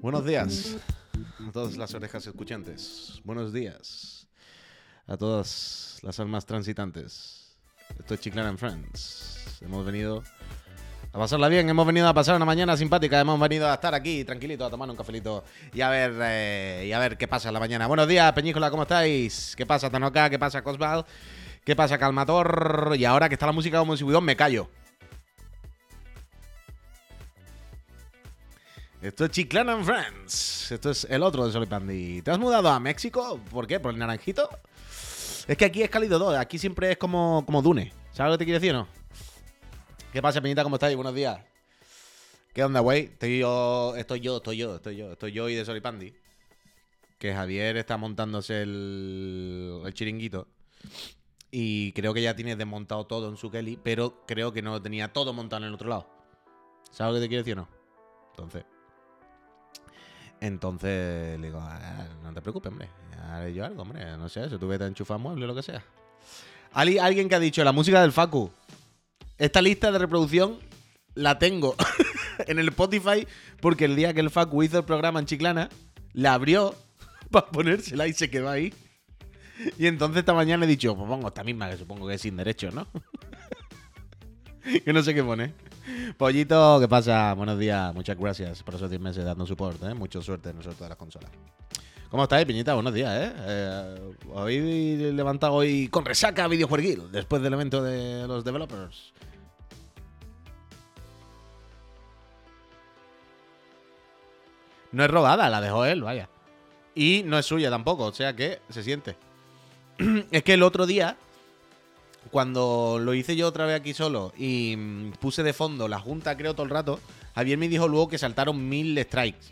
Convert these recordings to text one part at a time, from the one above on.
Buenos días a todas las orejas escuchantes. Buenos días a todas las almas transitantes. Esto es Chiclana and Friends. Hemos venido a pasarla bien, hemos venido a pasar una mañana simpática, hemos venido a estar aquí tranquilito, a tomar un cafelito y a ver eh, y a ver qué pasa en la mañana. Buenos días, Peñícola, ¿cómo estáis? ¿Qué pasa, Tanoka? ¿Qué pasa, Cosval? ¿Qué pasa, Calmator? Y ahora que está la música como subidón, me callo. Esto es Chiclana and Friends. Esto es el otro de Solipandi. ¿Te has mudado a México? ¿Por qué? ¿Por el naranjito? Es que aquí es cálido todo. Aquí siempre es como, como Dune. ¿Sabes lo que te quiero decir o no? ¿Qué pasa, Peñita? ¿Cómo estáis? Buenos días. ¿Qué onda, güey? Estoy yo, estoy yo, estoy yo, estoy yo, estoy yo y de Solipandi. Que Javier está montándose el, el chiringuito. Y creo que ya tiene desmontado todo en su Kelly, pero creo que no tenía todo montado en el otro lado. ¿Sabes lo que te quiero decir o no? Entonces. Entonces le digo, "Ah, no te preocupes, hombre. Haré yo algo, hombre. No sé, si tú vete enchufar muebles o lo que sea. Alguien que ha dicho la música del Facu. Esta lista de reproducción la tengo en el Spotify porque el día que el Facu hizo el programa en Chiclana, la abrió para ponérsela y se quedó ahí. Y entonces esta mañana he dicho, pues pongo esta misma, que supongo que es sin derecho, ¿no? que no sé qué pone. Pollito, ¿qué pasa? Buenos días, muchas gracias por esos 10 meses dando soporte, ¿eh? Mucha suerte en el sorteo de las consolas. ¿Cómo estáis, Piñita? Buenos días, ¿eh? eh Habéis levantado hoy con resaca videojueguil después del evento de los developers. No es robada, la dejó él, vaya. Y no es suya tampoco, o sea que se siente. es que el otro día, cuando lo hice yo otra vez aquí solo y mm, puse de fondo la junta, creo, todo el rato, Javier me dijo luego que saltaron mil strikes.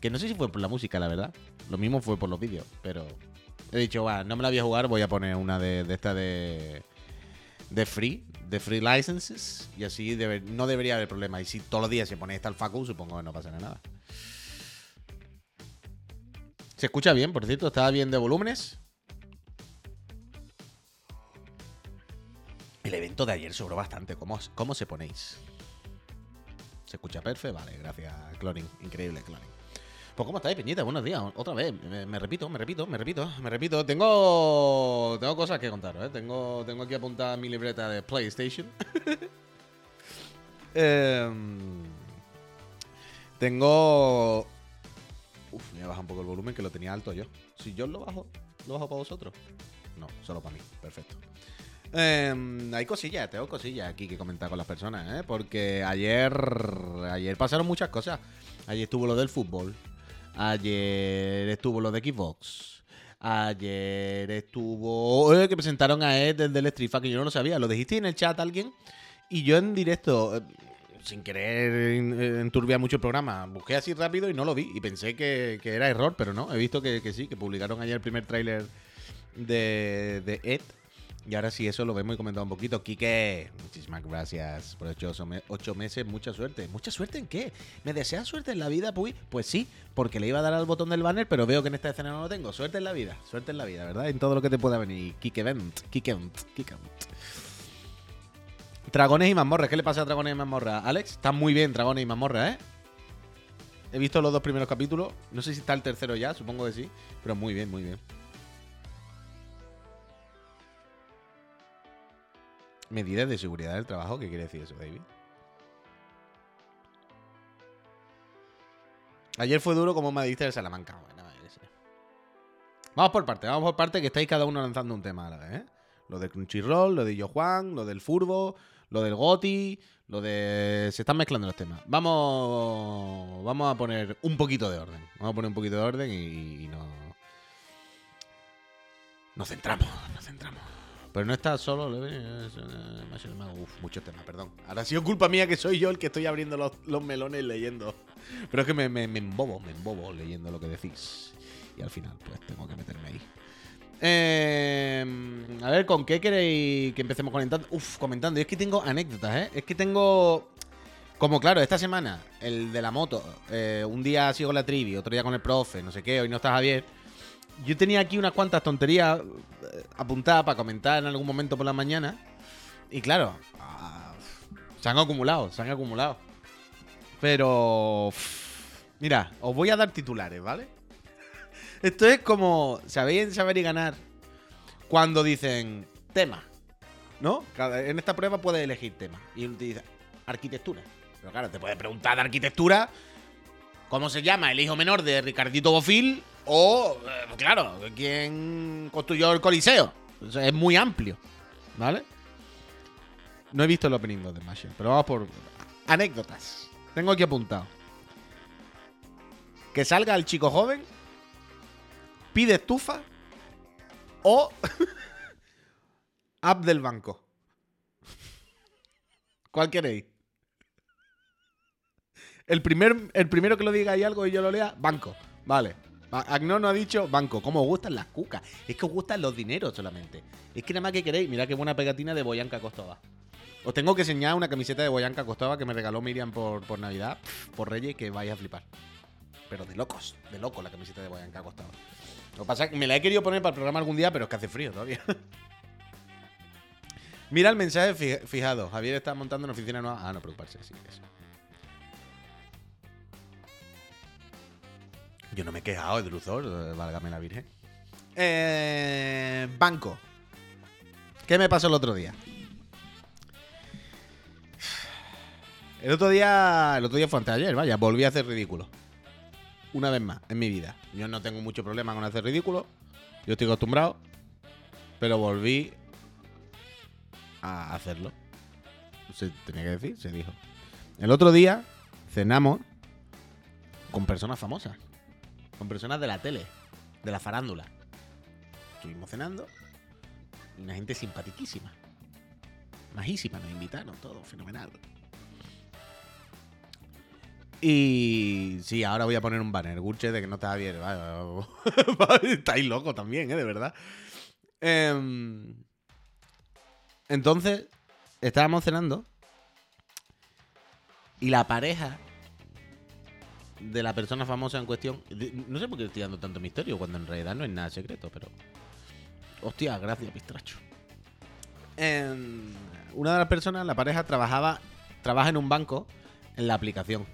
Que no sé si fue por la música, la verdad. Lo mismo fue por los vídeos, pero he dicho, va, no me la voy a jugar, voy a poner una de, de esta de. de free, de free licenses, y así no debería haber problema. Y si todos los días se pone esta al Facu, supongo que no pasará nada. Se escucha bien, por cierto, estaba bien de volúmenes. El evento de ayer sobró bastante. ¿Cómo, cómo se ponéis? ¿Se escucha perfecto? Vale, gracias, Cloning. Increíble, Cloning. Pues, ¿cómo estáis, Peñita? Buenos días. Otra vez. Me, repito, me repito, me repito, me repito. Tengo. Tengo cosas que contaros, ¿eh? Tengo, tengo aquí apuntada mi libreta de PlayStation. Em, tengo. Uf, me voy a bajar un poco el volumen que lo tenía alto yo. Si yo lo bajo, ¿lo bajo para vosotros? No, solo para mí. Perfecto. Em, hay cosillas, tengo cosillas aquí que comentar con las personas, ¿eh? Porque ayer, ayer pasaron muchas cosas. Ayer estuvo lo del fútbol. Ayer estuvo lo de Xbox. Ayer estuvo eh, que presentaron a Ed desde el Street que yo no lo sabía. Lo dijiste en el chat alguien y yo en directo, eh, sin querer eh, enturbiar mucho el programa, busqué así rápido y no lo vi. Y pensé que, era error, pero no. He visto que, sí, que publicaron ayer el primer tráiler de Ed. Y ahora sí, eso lo vemos y comentamos un poquito. Quique, muchísimas gracias por me- ocho meses. Mucha suerte. ¿Mucha suerte en qué? ¿Me deseas suerte en la vida, Puy? Pues sí, porque le iba a dar al botón del banner, pero veo que en esta escena no lo tengo. Suerte en la vida, suerte en la vida, ¿verdad? En todo lo que te pueda venir. Kike Vent, Kike Vent, Kike Vent. Dragones y mazmorras. ¿Qué le pasa a Dragones y mazmorras? Alex, está muy bien Dragones y mazmorras, ¿eh? He visto los dos primeros capítulos. No sé si está el tercero ya, supongo que sí. Pero muy bien, muy bien. Medidas de seguridad del trabajo, ¿qué quiere decir eso, David? Ayer fue duro como diste el Salamanca. Bueno. Vamos por parte, vamos por parte, que estáis cada uno lanzando un tema a la vez, ¿eh? Lo de Crunchyroll, lo de Yo lo del Furbo, lo del Goti, lo de. Se están mezclando los temas. Vamos. Vamos a poner un poquito de orden. Vamos a poner un poquito de orden y, y no. Nos centramos, nos centramos. Pero no está solo. Uf, muchos temas, perdón. Ahora ha sido culpa mía que soy yo el que estoy abriendo los, melones leyendo. Pero es que me, me, me embobo, me embobo leyendo lo que decís. Y al final, pues tengo que meterme ahí. Eh, a ver, ¿con qué queréis que empecemos comentando? Uf, comentando. Y es que tengo anécdotas, ¿eh? Es que tengo. Como claro, esta semana, el de la moto, eh, un día sigo la trivi, otro día con el profe, no sé qué, hoy no está Javier. Yo tenía aquí unas cuantas tonterías eh, apuntadas para comentar en algún momento por la mañana. Y claro, ah, Se han acumulado, se han acumulado. Pero. Mira, os voy a dar titulares, ¿vale? Esto es como. ¿Sabéis saber y ganar? Cuando dicen tema, ¿no? En esta prueba puedes elegir tema. Y dice arquitectura. Pero claro, te puedes preguntar de arquitectura. ¿Cómo se llama el hijo menor de Ricardito Bofil? O, eh, claro, ¿quién construyó el Coliseo? es muy amplio, ¿vale? No he visto el opening de Machine, pero vamos por anécdotas. Tengo aquí apuntado. Que salga el chico joven, pide estufa o app del banco. ¿Cuál queréis? El, primer, el primero que lo diga ahí algo y yo lo lea, banco. Vale. Agno no ha dicho banco. ¿Cómo os gustan las cucas? Es que os gustan los dineros solamente. Es que nada más que queréis. Mirad qué buena pegatina de Boyanca Costova. Os tengo que enseñar una camiseta de Boyanca Costova que me regaló Miriam por, por Navidad, por Reyes, que vais a flipar. Pero de locos, de locos la camiseta de Boyanca Costova. Lo que pasa es que me la he querido poner para el programa algún día, pero es que hace frío todavía. Mira el mensaje fijado. Javier está montando una oficina nueva. Ah, no preocuparse, sí, eso. Yo no me he quejado de Luzor, válgame la virgen. Eh, banco. ¿Qué me pasó el otro día? El otro día. El otro día fue antes de ayer, vaya, volví a hacer ridículo. Una vez más, en mi vida. Yo no tengo mucho problema con hacer ridículo. Yo estoy acostumbrado. Pero volví a hacerlo. Se tenía que decir, se dijo. El otro día cenamos con personas famosas con personas de la tele, de la farándula. Estuvimos cenando una gente simpaticísima. Majísima, nos invitaron, todo fenomenal. Y sí, ahora voy a poner un banner, Gurche, de que no está bien. Estáis locos también, ¿eh? De verdad. Em, entonces, estábamos cenando y la pareja de la persona famosa en cuestión. No sé por qué estoy dando tanto misterio cuando en realidad no es nada secreto, pero. Hostia, gracias, Pistracho. una de las personas, la pareja, trabajaba. Trabaja en un banco en la aplicación.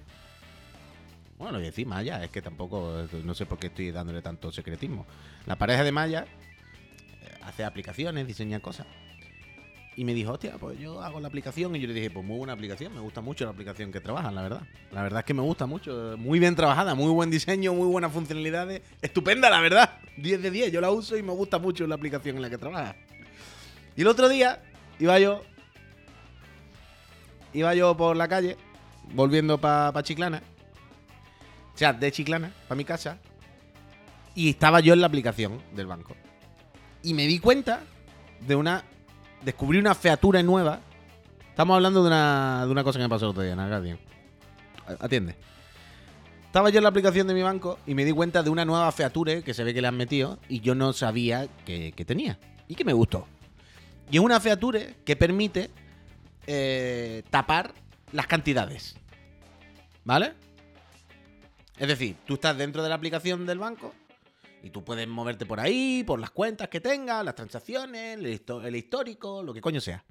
Bueno, y decir Maya, es que tampoco. No sé por qué estoy dándole tanto secretismo. La pareja de Maya eh, hace aplicaciones, diseña cosas. Y me dijo, hostia, pues yo hago la aplicación. Y yo le dije, pues muy buena aplicación, me gusta mucho la aplicación que trabajan, la verdad. La verdad es que me gusta mucho. Muy bien trabajada, muy buen diseño, muy buenas funcionalidades. Estupenda, la verdad. 10 de 10, yo la uso y me gusta mucho la aplicación en la que trabaja. Y el otro día iba yo. Iba yo por la calle, volviendo para Chiclana. O sea, de Chiclana, para mi casa. Y estaba yo en la aplicación del banco. Y me di cuenta de una descubrí una featura nueva. Estamos hablando de una, de una cosa que me pasó el otro día en Atiende. Estaba yo en la aplicación de mi banco y me di cuenta de una nueva feature que se ve que le han metido y yo no sabía que, tenía. Y que me gustó. Y es una feature que permite eh, tapar las cantidades. ¿Vale? Es decir, tú estás dentro de la aplicación del banco y tú puedes moverte por ahí, por las cuentas que tengas, las transacciones, el, histórico, lo que coño sea.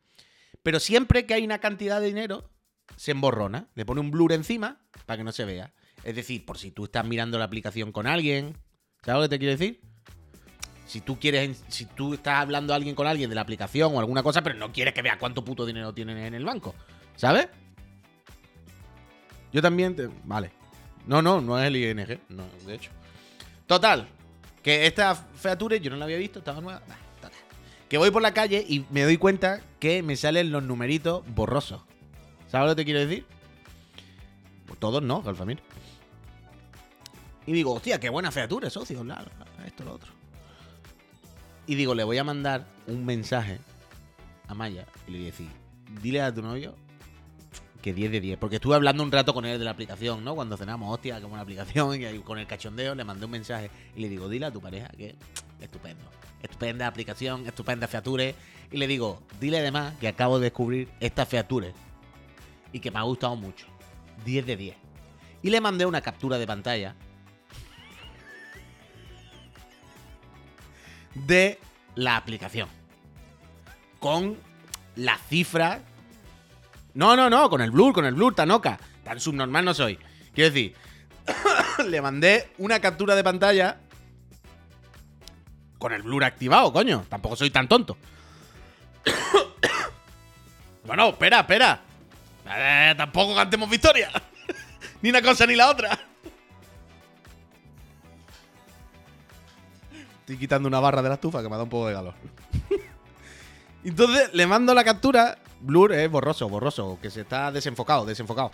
Pero siempre que hay una cantidad de dinero, se emborrona. Le pone un blur encima para que no se vea. Es decir, por si tú estás mirando la aplicación con alguien. ¿Sabes lo que te quiero decir? Si tú quieres, si tú estás hablando a alguien con alguien de la aplicación o alguna cosa, pero no quieres que vea cuánto puto dinero tienen en el banco. ¿Sabes? Yo también te. Vale. No, no, no es el ING. No, de hecho. Total, que esta feature yo no la había visto, estaba nueva. Que voy por la calle y me doy cuenta que me salen los numeritos borrosos. ¿Sabes lo que te quiero decir? Pues todos no, Galfamir. Y digo, hostia, qué buena featura, socio. esto, lo otro. Y digo, le voy a mandar un mensaje a Maya y le voy a decir, dile a tu novio que 10 de 10. Porque estuve hablando un rato con él de la aplicación, ¿no? Cuando cenamos, hostia, como una aplicación, y con el cachondeo le mandé un mensaje y le digo, dile a tu pareja que estupendo. Estupenda aplicación, estupenda feature. Y le digo, dile además que acabo de descubrir esta feature y que me ha gustado mucho. 10 de 10. Y le mandé una captura de pantalla de la aplicación. Con la cifra No, no, no, con el blur, con el blur, Tanoka. Tan subnormal no soy. Quiero decir, le mandé una captura de pantalla con el blur activado, coño. Tampoco soy tan tonto. bueno, espera, espera. Eh, tampoco cantemos victoria. ni una cosa ni la otra. Estoy quitando una barra de la estufa que me da un poco de calor. Entonces le mando la captura. Blur es borroso, borroso, que se está desenfocado, desenfocado.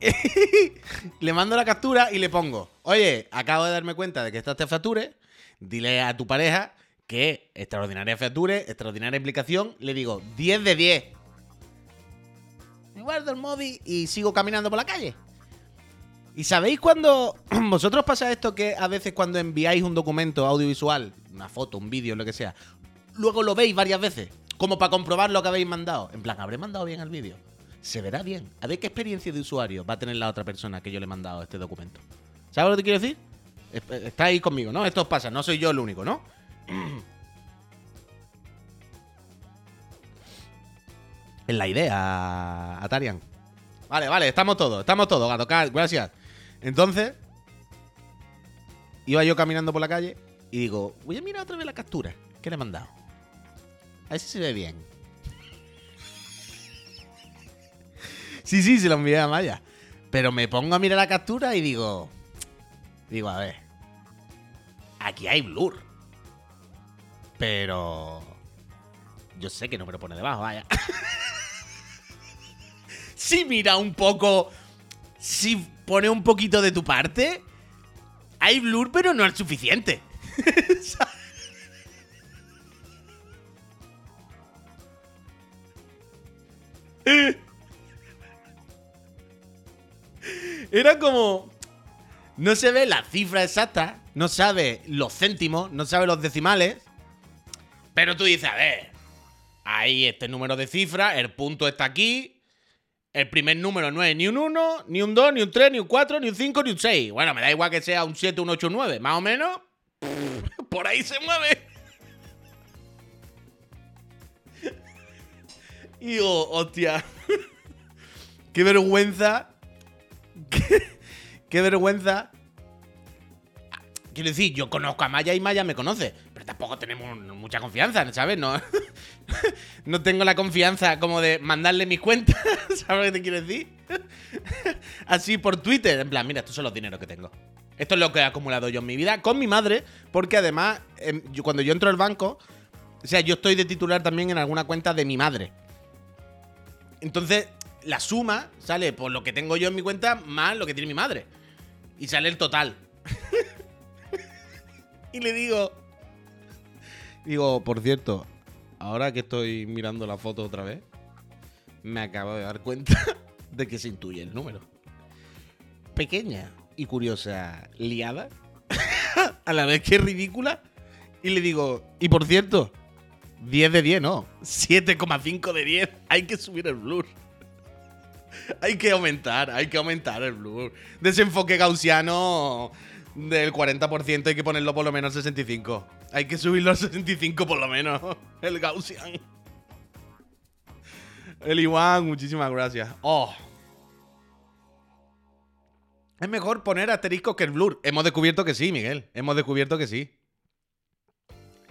le mando la captura y le pongo, oye, acabo de darme cuenta de que está este Feature, dile a tu pareja que extraordinaria Feature, extraordinaria implicación, le digo 10 de 10. Me guardo el móvil y sigo caminando por la calle. ¿Y sabéis cuando vosotros pasa esto que a veces cuando enviáis un documento audiovisual, una foto, un vídeo, lo que sea, luego lo veis varias veces, como para comprobar lo que habéis mandado? En plan, ¿habré mandado bien el vídeo? se verá bien. A ver qué experiencia de usuario va a tener la otra persona que yo le he mandado este documento. ¿Sabes lo que quiero decir? Está ahí conmigo, ¿no? Esto pasa, no soy yo el único, ¿no? es la idea, Atarian. Vale, vale, estamos todos, estamos todos, gato. Gracias. Entonces, iba yo caminando por la calle y digo, voy a mirar otra vez la captura que le he mandado. A ver si se ve bien. Sí, sí, se lo envié a Maya. Pero me pongo a mirar la captura y digo. Digo, a ver. Aquí hay blur. Pero. Yo sé que no me lo pone debajo, vaya. si mira un poco. Si pone un poquito de tu parte. Hay blur, pero no es suficiente. Era como. No se ve la cifra exacta, no sabe los céntimos, no sabe los decimales. Pero tú dices, a ver, ahí este número de cifras, el punto está aquí. El primer número no es ni un 1, ni un 2, ni un 3, ni un 4, ni un 5, ni un 6. Bueno, me da igual que sea un 7, un 8, un 9. Más o menos, por ahí se mueve. Y digo, hostia, qué vergüenza qué, vergüenza. Quiero decir, yo conozco a Maya y Maya me conoce, pero tampoco tenemos mucha confianza, ¿sabes? No, no tengo la confianza como de mandarle mis cuentas, ¿sabes lo que te quiero decir? Así por Twitter, en plan, mira, estos son los dineros que tengo. Esto es lo que he acumulado yo en mi vida con mi madre, porque además, em, cuando yo entro al banco, o sea, yo estoy de titular también en alguna cuenta de mi madre. Entonces, la suma sale por lo que tengo yo en mi cuenta más lo que tiene mi madre. Y sale el total. y le digo. Digo, por cierto, ahora que estoy mirando la foto otra vez, me acabo de dar cuenta de que se intuye el número. Pequeña y curiosa liada, a la vez que ridícula, y le digo, y por cierto, 10 de 10, no, 7,5 de 10, hay que subir el blur. hay que aumentar, hay que aumentar el blur. Desenfoque gaussiano del 40% hay que ponerlo por lo menos al 65. Hay que subirlo al 65 por lo menos. El gaussian. El Iwan, muchísimas gracias. Oh. Es mejor poner asterisco que el blur. Hemos descubierto que sí, Miguel. Hemos descubierto que sí.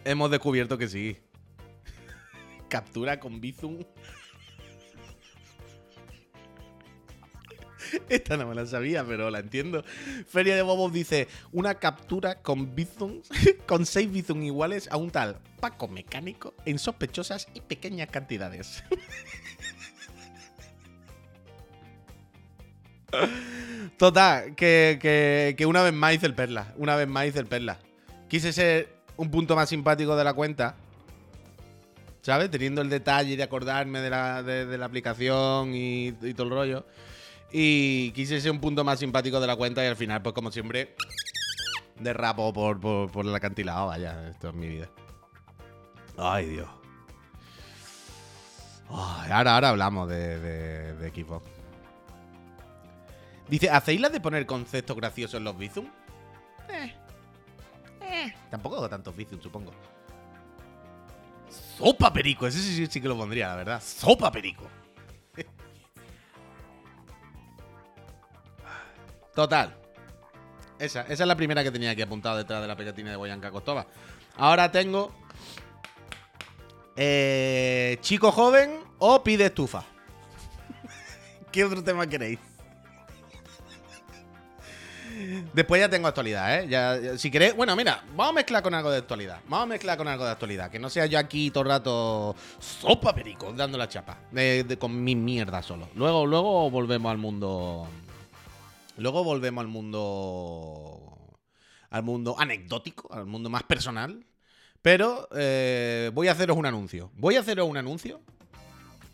Hemos descubierto que sí. Captura con Bizum. Esta no me la sabía, pero la entiendo. Feria de Bobos dice: Una captura con Bizum, con 6 Bizum iguales a un tal Paco Mecánico en sospechosas y pequeñas cantidades. Total, que, que, una vez más hice el perla. Una vez más hice el perla. Quise ser un punto más simpático de la cuenta. ¿Sabes? Teniendo el detalle de acordarme de la, de, la aplicación y, todo el rollo. Y quise ser un punto más simpático de la cuenta y al final, pues como siempre, derrapo por, por, por el acantilado. Vaya, esto es mi vida. Ay, Dios. ahora, ahora hablamos de, de, de Xbox. Dice, ¿hacéis la de poner conceptos graciosos en los Bizum? Eh. Eh. Tampoco hago tantos Bizum, supongo. Sopa perico. Ese sí, sí, que lo pondría, la verdad. Sopa perico. Total. Esa, es la primera que tenía aquí apuntada detrás de la pegatina de Boyanca Costoba. Ahora tengo. Eh, chico joven o pide estufa. ¿Qué otro tema queréis? Después ya tengo actualidad, ¿eh? Ya, si queréis, bueno, mira, vamos a mezclar con algo de actualidad. Vamos a mezclar con algo de actualidad. Que no sea yo aquí todo el rato sopa perico, dando la chapa. con mi mierda solo. Luego, luego volvemos al mundo. Luego volvemos al mundo. Al mundo anecdótico, al mundo más personal. Pero eh, voy a haceros un anuncio. Voy a haceros un anuncio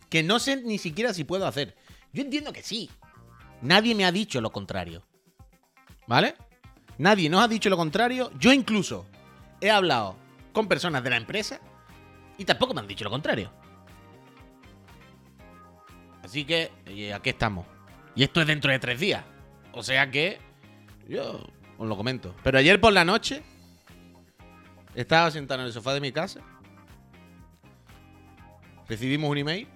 que no sé ni siquiera si puedo hacer. Yo entiendo que sí. Nadie me ha dicho lo contrario. ¿Vale? Nadie nos ha dicho lo contrario. Yo incluso he hablado con personas de la empresa y tampoco me han dicho lo contrario. Así que eh, aquí estamos. Y esto es dentro de tres días. O sea que yo os lo comento. Pero ayer por la noche estaba sentado en el sofá de mi casa. Recibimos un email.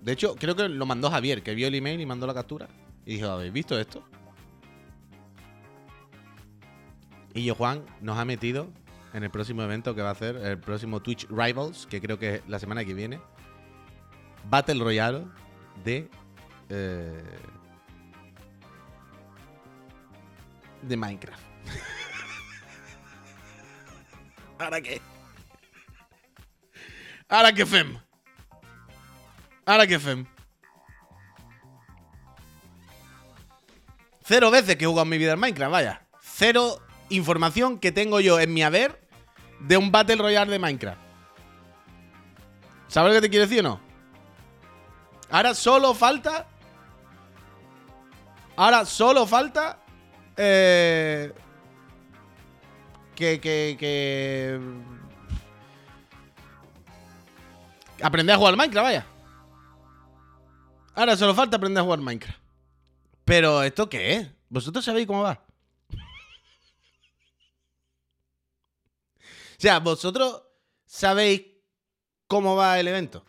De hecho, creo que lo mandó Javier, que vio el email y mandó la captura. Y dijo, ¿habéis visto esto? Y yo, Juan, nos ha metido en el próximo evento que va a hacer, el próximo Twitch Rivals, que creo que es la semana que viene. Battle Royale de. eh, de Minecraft. ¿Ahora qué? ¿Ahora qué fem? ¿Ahora qué fem? Cero veces que he jugado en mi vida en Minecraft, vaya. Cero información que tengo yo en mi haber de un Battle Royale de Minecraft. ¿Sabes lo que te quiero decir o no? Ahora solo falta. Ahora solo falta. eh, que, que, que. Aprender a jugar Minecraft, vaya. Ahora solo falta aprender a jugar Minecraft. Pero, ¿esto qué es? ¿Vosotros sabéis cómo va? Sea, ¿vosotros sabéis cómo va el evento?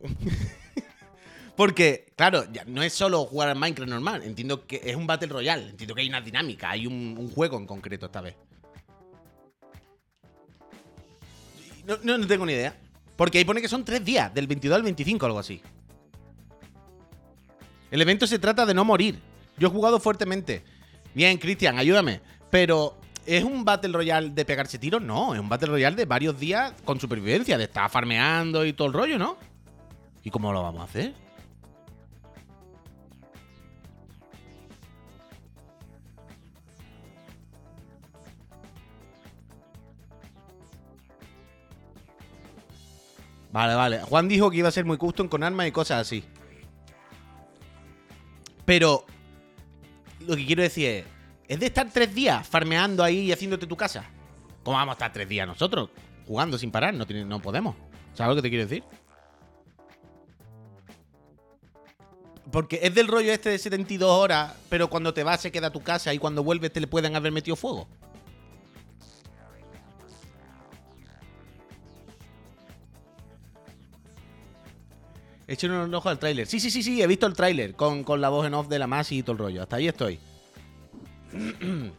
Porque, claro, ya no es solo jugar al Minecraft normal. Entiendo que es un Battle Royale. Entiendo que hay una dinámica, hay un, juego en concreto esta vez. No, no, no tengo ni idea. Porque ahí pone que son tres días, del 22 al 25 algo así. El evento se trata de no morir. Yo he jugado fuertemente. Bien, Cristian, ayúdame. Pero, ¿es un Battle Royale de pegarse tiros? No, es un Battle Royale de varios días con supervivencia, de estar farmeando y todo el rollo, ¿no? ¿Y cómo lo vamos a hacer? Vale, vale. Juan dijo que iba a ser muy custom con armas y cosas así. Pero lo que quiero decir es, ¿es de estar tres días farmeando ahí y haciéndote tu casa? ¿Cómo vamos a estar tres días nosotros? Jugando sin parar, no, no podemos. ¿Sabes lo que te quiero decir? Porque es del rollo este de 72 horas, pero cuando te vas se queda tu casa y cuando vuelves te le pueden haber metido fuego. Echen un ojo al tráiler. Sí, sí, sí, sí, he visto el tráiler con, con la voz en off de la Masi y todo el rollo. Hasta ahí estoy.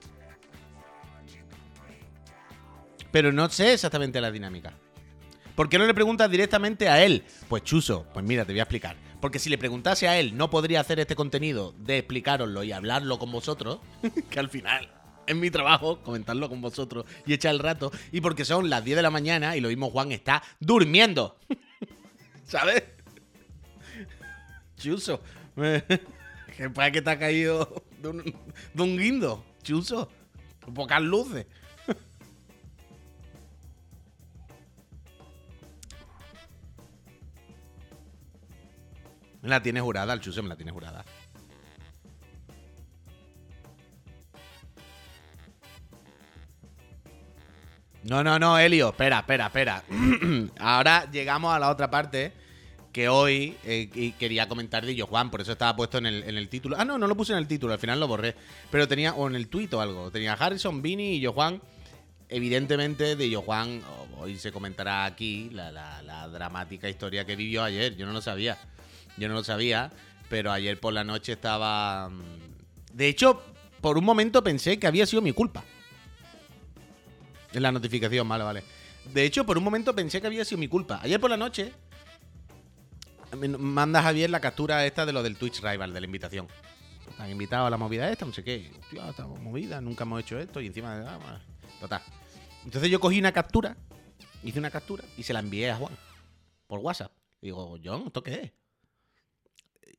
Pero no sé exactamente la dinámica. ¿Por qué no le preguntas directamente a él? Pues Chuso, pues mira, te voy a explicar. Porque si le preguntase a él, no podría hacer este contenido de explicároslo y hablarlo con vosotros, que al final es mi trabajo comentarlo con vosotros y echar el rato, y porque son las 10 de la mañana y lo mismo Juan está durmiendo. ¿Sabes? Chuso, que para que ha caído de un, guindo, Chuso. Pocas luces. Me la tiene jurada, el Chuse me la tiene jurada. No, no, no, Helio, espera, espera, espera. Ahora llegamos a la otra parte que hoy eh, quería comentar de Yo Juan, por eso estaba puesto en el, en el título. Ah, no, no lo puse en el título, al final lo borré. Pero tenía, o en el tuit o algo, tenía Harrison, Vini y Yo Juan. Evidentemente, de Yo Juan, oh, hoy se comentará aquí la, la- dramática historia que vivió ayer. Yo no lo sabía. Yo no lo sabía. Pero ayer por la noche estaba. mm, De hecho, por un momento pensé que había sido mi culpa. En la notificación, vale, vale. De hecho, por un momento pensé que había sido mi culpa. Ayer por la noche. Manda Javier la captura esta de lo del Twitch Rival, de la invitación. Han invitado a la movida esta, no sé qué. Hostia, estamos movida, nunca hemos hecho esto y encima de. ah, Total. Entonces yo cogí una captura, hice una captura y se la envié a Juan por WhatsApp. Y digo, John, ¿esto qué es?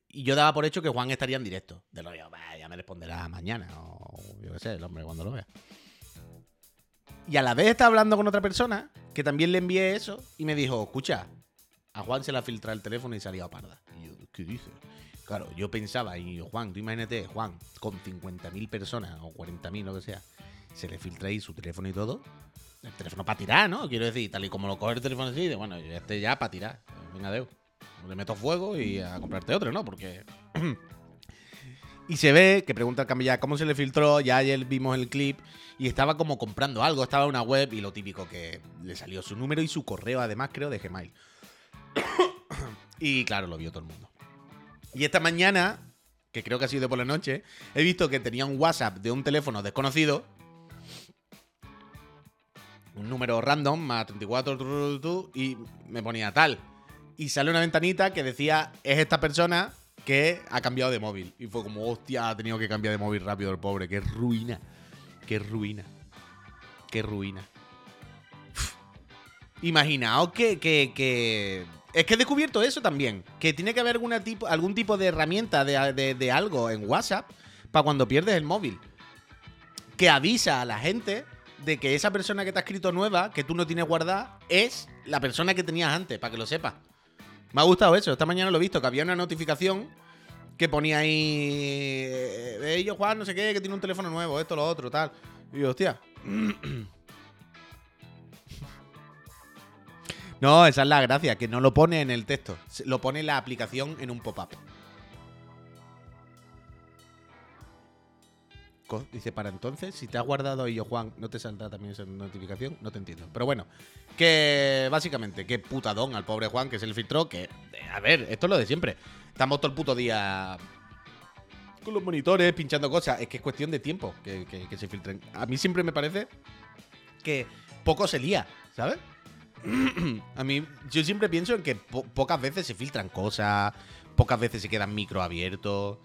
Y yo daba por hecho que Juan estaría en directo. De lo digo, "Bah, ya me responderá mañana o yo qué sé, el hombre cuando lo vea. Y a la vez estaba hablando con otra persona que también le envié eso y me dijo, escucha, a Juan se le ha filtrado el teléfono y salía parda. Y yo, ¿qué dices? Claro, yo pensaba, y yo, Juan, tú imagínate, Juan, con 50.000 personas o 40.000, lo que sea, se le filtra ahí su teléfono y todo. El teléfono para tirar, ¿no? Quiero decir, tal y como lo coge el teléfono así, bueno, este ya para tirar. Venga, Deu. Le meto fuego y a comprarte otro, ¿no? Porque. y se ve que pregunta el camilla cómo se le filtró. Ya ayer vimos el clip y estaba como comprando algo. Estaba en una web y lo típico que le salió su número y su correo, además, creo, de Gmail. y claro, lo vio todo el mundo. Y esta mañana, que creo que ha sido por la noche, he visto que tenía un WhatsApp de un teléfono desconocido. Un número random, más 34, tu, tu, tu, y me ponía tal. Y sale una ventanita que decía, es esta persona que ha cambiado de móvil. Y fue como, hostia, ha tenido que cambiar de móvil rápido el pobre. Qué ruina. Qué ruina. Qué ruina. Imaginaos que, que, que- Es que he descubierto eso también. Que tiene que haber alguna tipo, algún tipo de herramienta de, de- de algo en WhatsApp para cuando pierdes el móvil. Que avisa a la gente de que esa persona que te ha escrito nueva, que tú no tienes guardada, es la persona que tenías antes, para que lo sepas. Me ha gustado eso. Esta mañana lo he visto, que había una notificación que ponía ahí. Eh, ellos, Juan, no sé qué, que tiene un teléfono nuevo, esto, lo otro, tal. Y yo, hostia. No, esa es la gracia, que no lo pone en el texto. Lo pone la aplicación en un pop-up. Dice, para entonces, si te has guardado y yo, Juan, no te saldrá también esa notificación, no te entiendo. Pero bueno, que básicamente, qué putadón al pobre Juan que se le filtró, que, a ver, esto es lo de siempre. Estamos todo el puto día con los monitores, pinchando cosas. Es que es cuestión de tiempo que- que se filtren. A mí siempre me parece que poco se lía, ¿sabes? A mí, yo siempre pienso en que po- pocas veces se filtran cosas, pocas veces se quedan micro abiertos.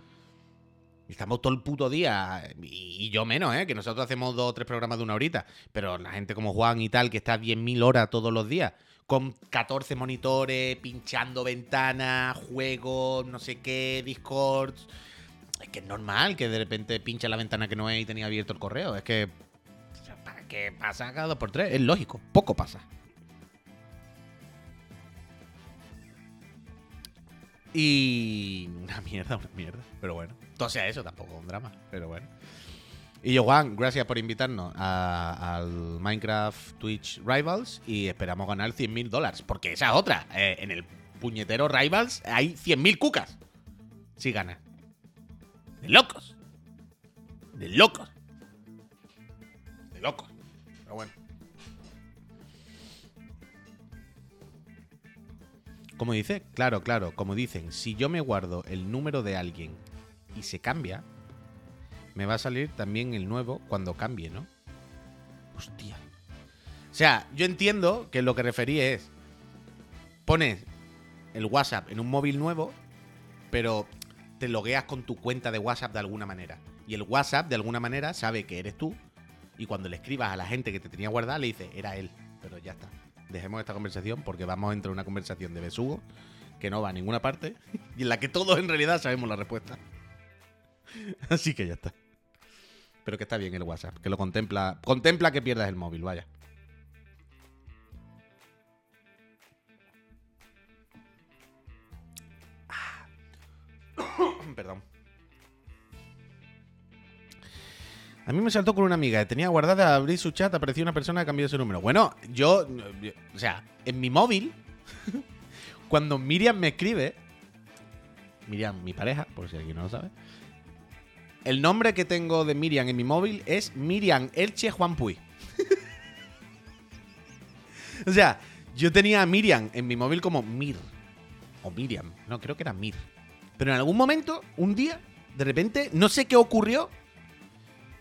Estamos todo el puto día, y yo menos, ¿eh? Que nosotros hacemos dos o tres programas de una horita. Pero la gente como Juan y tal, que está 10.000 horas todos los días, con 14 monitores, pinchando ventanas, juegos, no sé qué, Discord. Es que es normal que de repente pincha la ventana que no es y tenía abierto el correo. Es que. ¿Para qué pasa cada dos por tres? Es lógico, poco pasa. Y. Una mierda, una mierda. Pero bueno. Todo sea eso, tampoco un drama. Pero bueno. Y yo, gracias por invitarnos a- al Minecraft Twitch Rivals y esperamos ganar 100.000 dólares. Porque esa es otra. Eh, en el puñetero Rivals hay 100.000 cucas. Si ganas. De locos. De locos. De locos. Pero bueno. Como dice, claro, claro, como dicen, si yo me guardo el número de alguien y se cambia, me va a salir también el nuevo cuando cambie, ¿no? Hostia. O sea, yo entiendo que lo que referí es, pones el WhatsApp en un móvil nuevo, pero te logueas con tu cuenta de WhatsApp de alguna manera. Y el WhatsApp de alguna manera sabe que eres tú. Y cuando le escribas a la gente que te tenía guardada, le dice, era él. Pero ya está. Dejemos esta conversación porque vamos a entrar en una conversación de besugo que no va a ninguna parte y en la que todos en realidad sabemos la respuesta. Así que ya está. Pero que está bien el WhatsApp, que lo contempla. Contempla que pierdas el móvil, vaya. Ah. Perdón. A mí me saltó con una amiga, tenía guardada, abrí su chat, apareció una persona que cambió su número. Bueno, yo, o sea, en mi móvil, cuando Miriam me escribe, Miriam, mi pareja, por si alguien no lo sabe, el nombre que tengo de Miriam en mi móvil es Miriam Elche Juan Puy. o sea, yo tenía a Miriam en mi móvil como Mir. O Miriam. No, creo que era Mir. Pero en algún momento, un día, de repente, no sé qué ocurrió,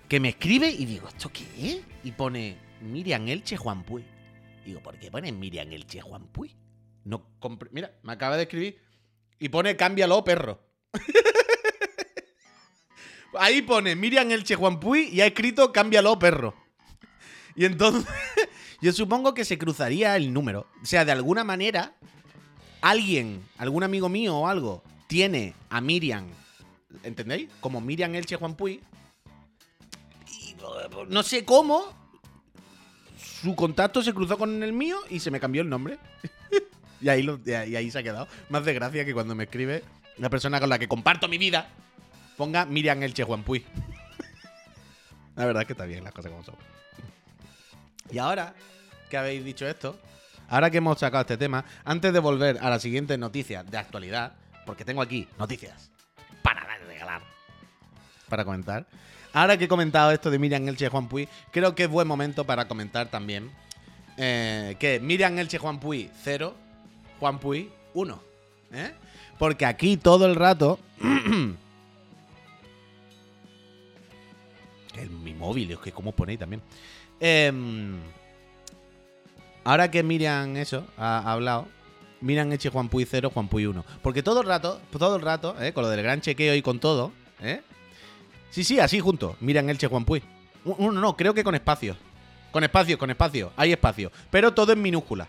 que me escribe y digo, ¿esto qué es? Y pone Miriam Elche Juan Puy. Digo, ¿por qué pone Miriam Elche Juan Puy? No Mira, me acaba de escribir y pone cámbialo, perro. Ahí pone Miriam Elche Juan Puy y ha escrito cámbialo, perro. Y entonces, yo supongo que se cruzaría el número. O sea, de alguna manera, alguien, algún amigo mío o algo, tiene a Miriam, ¿entendéis? Como Miriam Elche Juan Puy. No sé cómo, su contacto se cruzó con el mío y se me cambió el nombre. y, ahí y ahí se ha quedado. Más de gracia que cuando me escribe la persona con la que comparto mi vida, ponga Miriam Elche Juan Puy. la verdad es que está bien las cosas como son. Y ahora que habéis dicho esto, ahora que hemos sacado este tema, antes de volver a la siguiente noticia de actualidad, porque tengo aquí noticias para regalar, para comentar. Ahora que he comentado esto de Miriam Elche Juan Puy, creo que es buen momento para comentar también eh, que Miriam Elche Juan Puy 0, Juan Puy 1. ¿eh? Porque aquí todo el rato. el, mi móvil, es que cómo ponéis también. Em, ahora que Miriam eso ha, ha hablado, Miriam Eche Juan Puy 0, Juan Puy 1. Porque todo el rato, todo el rato, ¿eh? con lo del gran chequeo y con todo, ¿eh? Sí, sí, así junto. Miriam Elche Juan Puy. No, no, creo que con espacios. Con espacios, con espacio. Hay espacio. Pero todo en minúscula.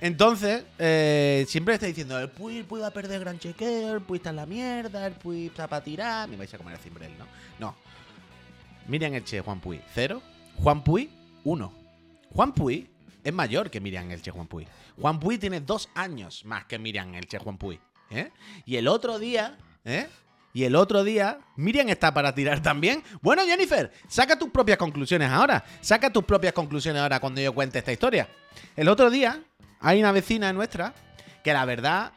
Entonces, eh, siempre está diciendo, el Puy, el Puy va a perder gran chequeo, el Puy está en la mierda, el Puy está para tirar. Me vais a comer el cimbrel, ¿no? No. Miriam Elche Juan Puy 0, Juan Puy 1. Juan Puy es mayor que Miriam Elche Juan Puy. Juan Puy tiene dos años más que Miriam Elche Juan Puy. ¿eh? Y el otro día, ¿eh? Y el otro día, Miriam está para tirar también. Bueno, Jennifer, saca tus propias conclusiones ahora. Saca tus propias conclusiones ahora cuando yo cuente esta historia. El otro día, hay una vecina nuestra que la verdad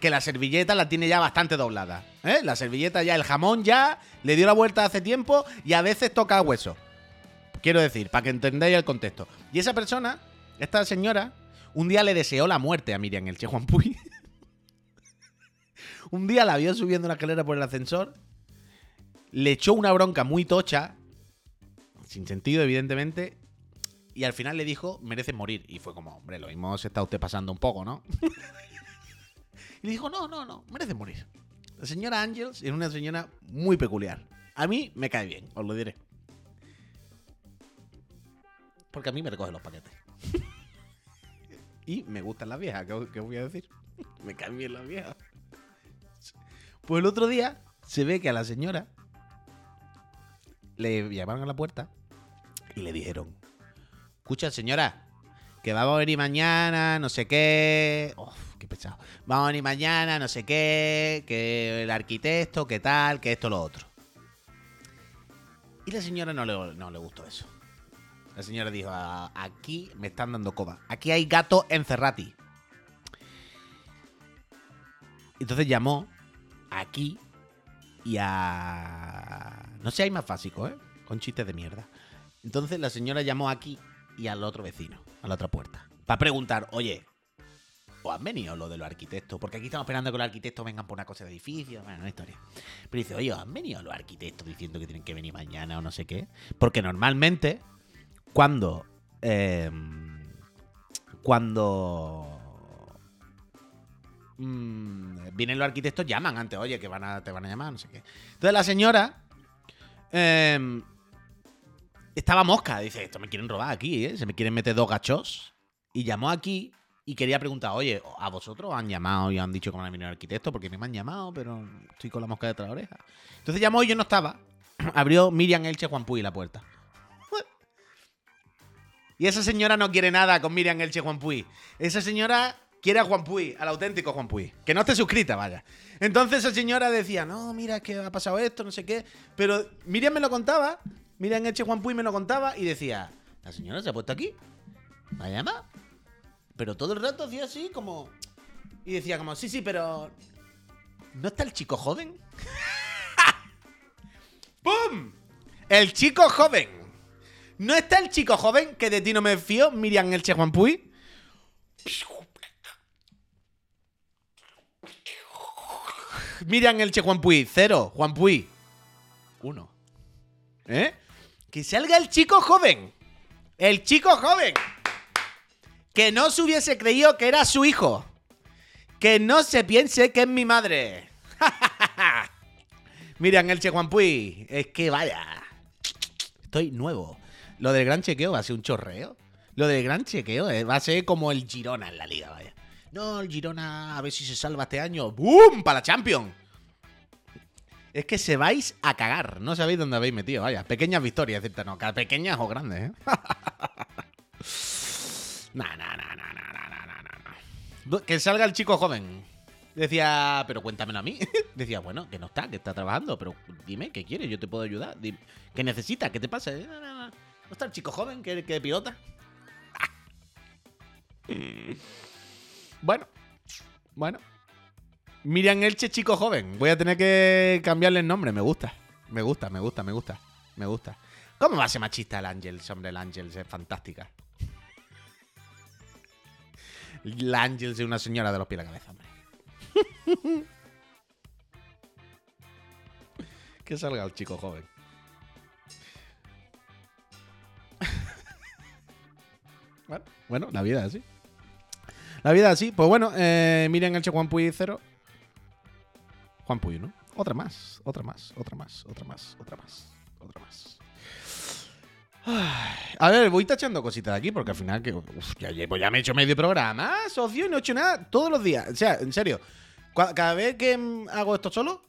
que la servilleta la tiene ya bastante doblada. ¿eh? La servilleta ya, el jamón ya le dio la vuelta hace tiempo y a veces toca hueso. Quiero decir, para que entendáis el contexto. Y esa persona, esta señora, un día le deseó la muerte a Miriam Elche Juan Puy. un día la vio subiendo la escalera por el ascensor, le echó una bronca muy tocha, sin sentido, evidentemente, y al final le dijo, merece morir. Y fue como, hombre, lo mismo se está usted pasando un poco, ¿no? y le dijo, no, no, no, merece morir. La señora Angels es una señora muy peculiar. A mí me cae bien, os lo diré. Porque a mí me recoge los paquetes. y me gustan las viejas, ¿qué, qué voy a decir? me caen bien las viejas. Pues el otro día se ve que a la señora le llamaron a la puerta y le dijeron, escucha señora, que vamos a venir mañana, no sé qué. Uf, qué pesado. Vamos a venir mañana, no sé qué, que el arquitecto, qué tal, que esto, lo otro. Y la señora no le, no le gustó eso. La señora dijo, "Ah, aquí me están dando coba. Aquí hay gato encerrati. Entonces llamó aquí y a... No hay más básico, ¿eh? Con chistes de mierda. Entonces la señora llamó aquí y al otro vecino, a la otra puerta. Para preguntar, oye, ¿o han venido lo de los arquitectos? Porque aquí estamos esperando que los arquitectos vengan por una cosa de edificio. Bueno, una historia. Pero dice, oye, ¿han venido los arquitectos diciendo que tienen que venir mañana o no sé qué? Porque normalmente, cuando... eh, cuando... mm, vienen los arquitectos, llaman antes, oye, que van a, te van a llamar, no sé qué. Entonces la señora... eh, estaba mosca. Dice, esto me quieren robar aquí, ¿eh? Se me quieren meter dos gachos. Y llamó aquí y quería preguntar, oye, ¿a vosotros han llamado y han dicho que van a venir arquitectos? Porque me han llamado, pero estoy con la mosca detrás de la oreja. Entonces llamó y yo no estaba. Abrió Miriam Elche Juan Puy la puerta. Y esa señora no quiere nada con Miriam Elche Juan Puy. Esa señora quiere a Juan Puy, al auténtico Juan Puy. Que no esté suscrita, vaya. Entonces esa señora decía, no, mira, es que ha pasado esto, no sé qué. Pero Miriam me lo contaba. Miriam Elche Juan Puy me lo contaba y decía, la señora se ha puesto aquí. ¿Me ha llamado? Pero todo el rato hacía así como... Y decía como, sí, sí, pero... ¿No está el chico joven? ¡Pum! El chico joven. ¿No está el chico joven que de ti no me fío, Miriam Elche Juan Puy? Miriam Elche Juan Puy, cero. Juan Puy, uno. ¿Eh? Que salga el chico joven. El chico joven. Que no se hubiese creído que era su hijo. Que no se piense que es mi madre. Miriam Elche Juan Puy, es que vaya. Estoy nuevo. Lo del gran chequeo va a ser un chorreo. Lo del gran chequeo eh, va a ser como el Girona en la liga, vaya. No, el Girona a ver si se salva este año. ¡Bum! Para la Champions. Es que se vais a cagar. No sabéis dónde habéis metido, vaya. Pequeñas victorias, decirte, no. Pequeñas o grandes, ¿eh? nah, nah, nah, nah, nah, nah, nah. Que salga el chico joven. Decía, pero cuéntamelo a mí. Decía, bueno, que no está, que está trabajando, pero dime, ¿qué quieres? Yo te puedo ayudar. ¿Qué necesitas? ¿Qué te pasa? No, no. ¿No está el chico joven que, que pilota? bueno, bueno. Miriam Elche, chico joven. Voy a tener que cambiarle el nombre. Me gusta. Me gusta, me gusta, me gusta. Me gusta. ¿Cómo va a ser machista el Ángel? Hombre, el Ángel es fantástica. El Ángel es una señora de los pies a la cabeza, hombre. que salga el chico joven. bueno, bueno, la vida es así. La vida así. Pues bueno, eh, miren el Che Juan Puy 0. Juan Puy, ¿no? Otra más, otra más, otra más, otra más, otra más, otra más. A ver, voy tachando cositas de aquí porque al final que uf, ya, ya me he hecho medio programa, socio, y no he hecho nada todos los días. O sea, en serio, cada vez que hago esto solo,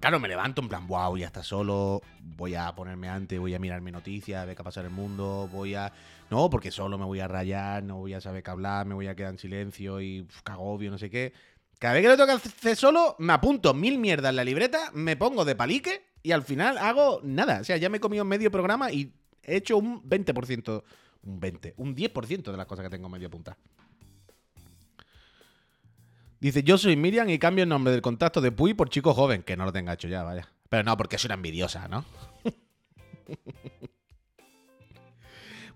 claro, me levanto en plan, wow, ya está solo, voy a ponerme antes, voy a mirar mi noticias, ver qué pasa en el mundo, voy a... No, porque solo me voy a rayar, no voy a saber qué hablar, me voy a quedar en silencio y uf, cagobio, no sé qué. Cada vez que lo tengo que hacer solo, me apunto mil mierdas en la libreta, me pongo de palique y al final hago nada. O sea, ya me he comido medio programa y he hecho un 20%, un 20, un 10% de las cosas que tengo medio apuntadas. Dice, yo soy Miriam y cambio el nombre del contacto de Puy por chico joven. Que no lo tenga hecho ya, vaya. Pero no, porque es una envidiosa, ¿no?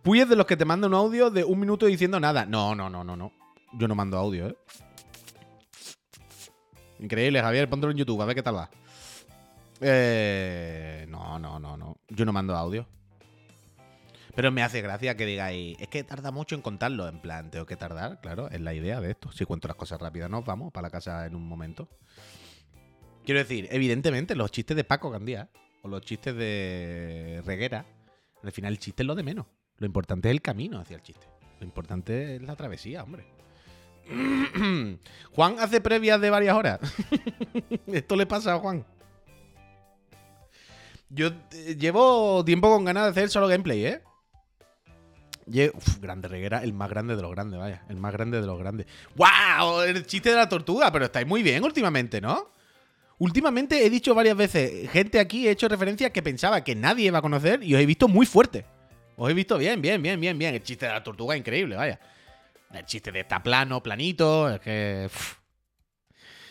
Puy es de los que te manda un audio de un minuto diciendo nada. No, no, no, no, no. Yo no mando audio, ¿eh? Increíble, Javier. Póntelo en YouTube, a ver qué tal va. Eh, no, no, no, no. Yo no mando audio. Pero me hace gracia que digáis, es que tarda mucho en contarlo. En plan, tengo que tardar, claro, es la idea de esto. Si cuento las cosas rápidas, nos vamos para la casa en un momento. Quiero decir, evidentemente, los chistes de Paco Gandía o los chistes de Reguera, al final el chiste es lo de menos. Lo importante es el camino hacia el chiste. Lo importante es la travesía, hombre. Juan hace previas de varias horas. Esto le pasa a Juan. Yo eh, llevo tiempo con ganas de hacer solo gameplay, ¿eh? Uf, grande reguera, el más grande de los grandes, vaya. El más grande de los grandes. ¡Wow! El chiste de la tortuga, pero estáis muy bien últimamente, ¿no? Últimamente he dicho varias veces, gente aquí he hecho referencia que pensaba que nadie iba a conocer y os he visto muy fuerte. Os he visto bien, bien, bien, bien, bien. El chiste de la tortuga increíble, vaya. El chiste de esta plano, planito, es que.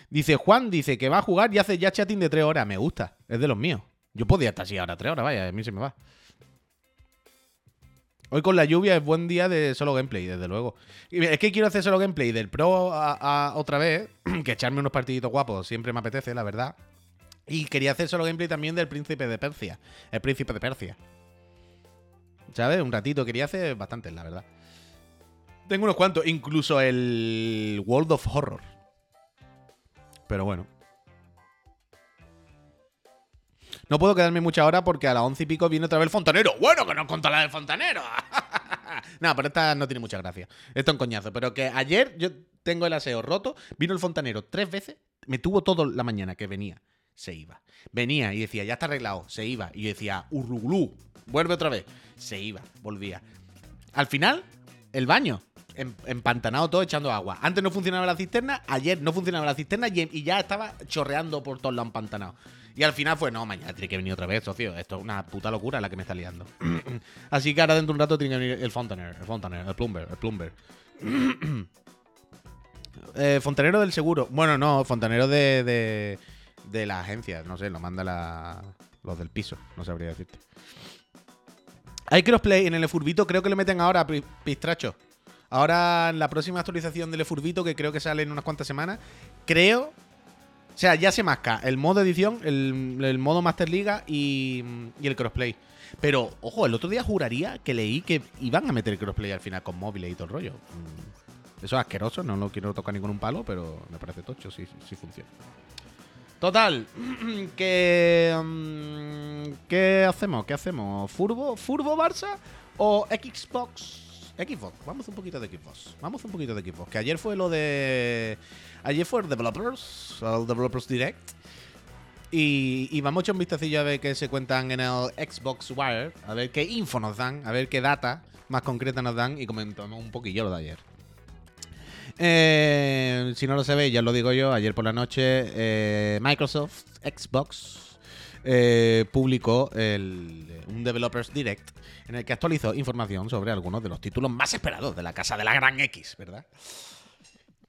Dice Juan, dice que va a jugar y hace ya chatting de tres horas. Me gusta, es de los míos. Yo podía estar así ahora tres horas, vaya, a mí se me va. Hoy con la lluvia es buen día de solo gameplay, desde luego. Es que quiero hacer solo gameplay del Pro a, otra vez, que echarme unos partiditos guapos siempre me apetece, la verdad. Y quería hacer solo gameplay también del Príncipe de Persia. El Príncipe de Persia. ¿Sabes? Un ratito quería hacer bastantes, la verdad. Tengo unos cuantos, incluso el World of Horror. Pero bueno. No puedo quedarme mucha hora porque a las once y pico viene otra vez el fontanero. Bueno, que nos contó la del fontanero. no, pero esta no tiene mucha gracia. Esto es un coñazo. Pero que ayer yo tengo el aseo roto. Vino el fontanero tres veces. Me tuvo toda la mañana que venía. Se iba. Venía y decía, ya está arreglado. Se iba. Y yo decía, urruglú. Vuelve otra vez. Se iba. Volvía. Al final, el baño em, empantanado todo echando agua. Antes no funcionaba la cisterna, ayer no funcionaba la cisterna y, ya estaba chorreando por todos los empantanados. Y al final fue, no, mañana tiene que venir otra vez, socio. Esto es una puta locura la que me está liando. Así que ahora dentro de un rato tiene que venir el fontaner, el fontaner, el plumber, el plumber. eh, fontanero del seguro. Bueno, no, fontanero de, de, la agencia. No sé, lo manda la, los del piso. No sabría decirte. Hay crossplay en el Furbito, creo que le meten ahora, pistracho. Ahora en la próxima actualización del Furbito, que creo que sale en unas cuantas semanas, creo O sea, ya se masca el modo edición, el, modo Master Liga y, y, el crossplay. Pero, ojo, el otro día juraría que leí que iban a meter el crossplay al final con móviles y todo el rollo. Mm. Eso es asqueroso, no lo quiero tocar ningún palo, pero me parece tocho, sí, sí funciona. Total, que... Mm, ¿Qué hacemos? ¿Qué hacemos? ¿Furbo? ¿Furbo Barça o Xbox? Xbox, vamos un poquito de Xbox. Vamos un poquito de Xbox. Que ayer fue lo de. Ayer fue el Developers, el Developers Direct. Y, vamos a echar un vistacillo a ver qué se cuentan en el Xbox Wire. A ver qué info nos dan. A ver qué data más concreta nos dan. Y comentamos un poquillo lo de ayer. Eh, si no lo sabéis, ya lo digo yo, ayer por la noche eh, Microsoft Xbox eh, publicó un Developers Direct en el que actualizó información sobre algunos de los títulos más esperados de la casa de la Gran X, ¿verdad?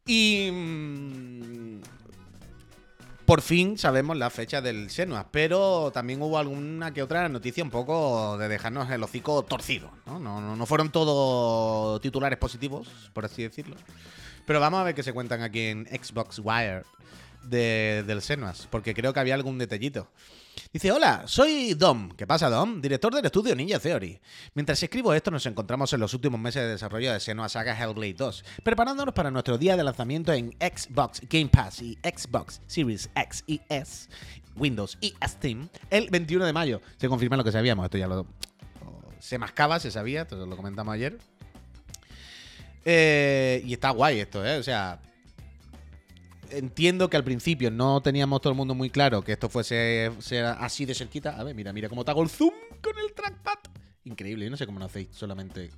Y mm, por fin sabemos la fecha del Senua, pero también hubo alguna que otra noticia un poco de dejarnos el hocico torcido, ¿no? No, no, no fueron todos titulares positivos, por así decirlo. Pero vamos a ver qué se cuentan aquí en Xbox Wire del Senuas, porque creo que había algún detallito. Dice, hola, soy Dom. ¿Qué pasa, Dom? Director del estudio Ninja Theory. Mientras escribo esto, nos encontramos en los últimos meses de desarrollo de Senua Saga Hellblade 2, preparándonos para nuestro día de lanzamiento en Xbox Game Pass y Xbox Series X y S, Windows y Steam, el 21 de mayo. Se confirma lo que sabíamos, esto ya lo... Se mascaba, se sabía, esto lo comentamos ayer. Eh, y está guay esto, ¿eh? O sea, entiendo que al principio no teníamos todo el mundo muy claro que esto fuese así de cerquita. A ver, mira, mira cómo te hago el zoom con el trackpad. Increíble, yo no sé cómo lo hacéis solamente.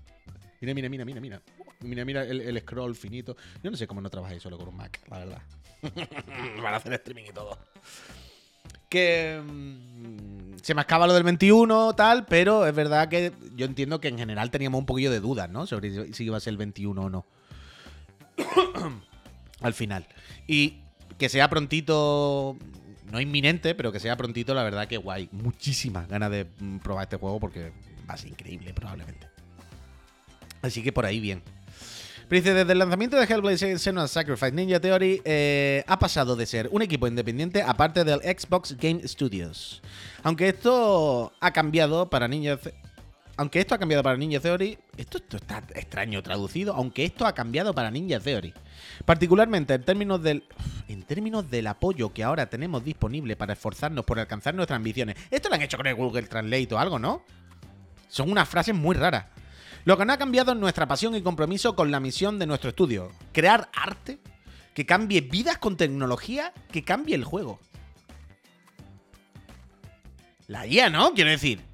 Mira, mira, mira, mira, mira. Mira, mira el, scroll finito. Yo no sé cómo no trabajáis solo con un Mac, la verdad. Para hacer streaming y todo. Que mm, se me acaba lo del 21, tal, pero es verdad que yo entiendo que en general teníamos un poquillo de dudas, ¿no? Sobre si iba a ser el 21 o no. Al final. Y que sea prontito, no inminente, pero que sea prontito, la verdad que guay. Muchísimas ganas de mm, probar este juego porque va a ser increíble probablemente. Así que por ahí bien. Pero desde el lanzamiento de Hellblade Senua's Sacrifice Ninja Theory eh, ha pasado de ser un equipo independiente aparte del Xbox Game Studios. Aunque esto ha cambiado para Ninja aunque esto ha cambiado para Ninja Theory, esto, está extraño traducido, aunque esto ha cambiado para Ninja Theory. Particularmente en términos del en términos del apoyo que ahora tenemos disponible para esforzarnos por alcanzar nuestras ambiciones. Esto lo han hecho con el Google Translate o algo, ¿no? Son unas frases muy raras. Lo que no ha cambiado es nuestra pasión y compromiso con la misión de nuestro estudio. Crear arte que cambie vidas con tecnología que cambie el juego. La IA, ¿no? Quiero decir.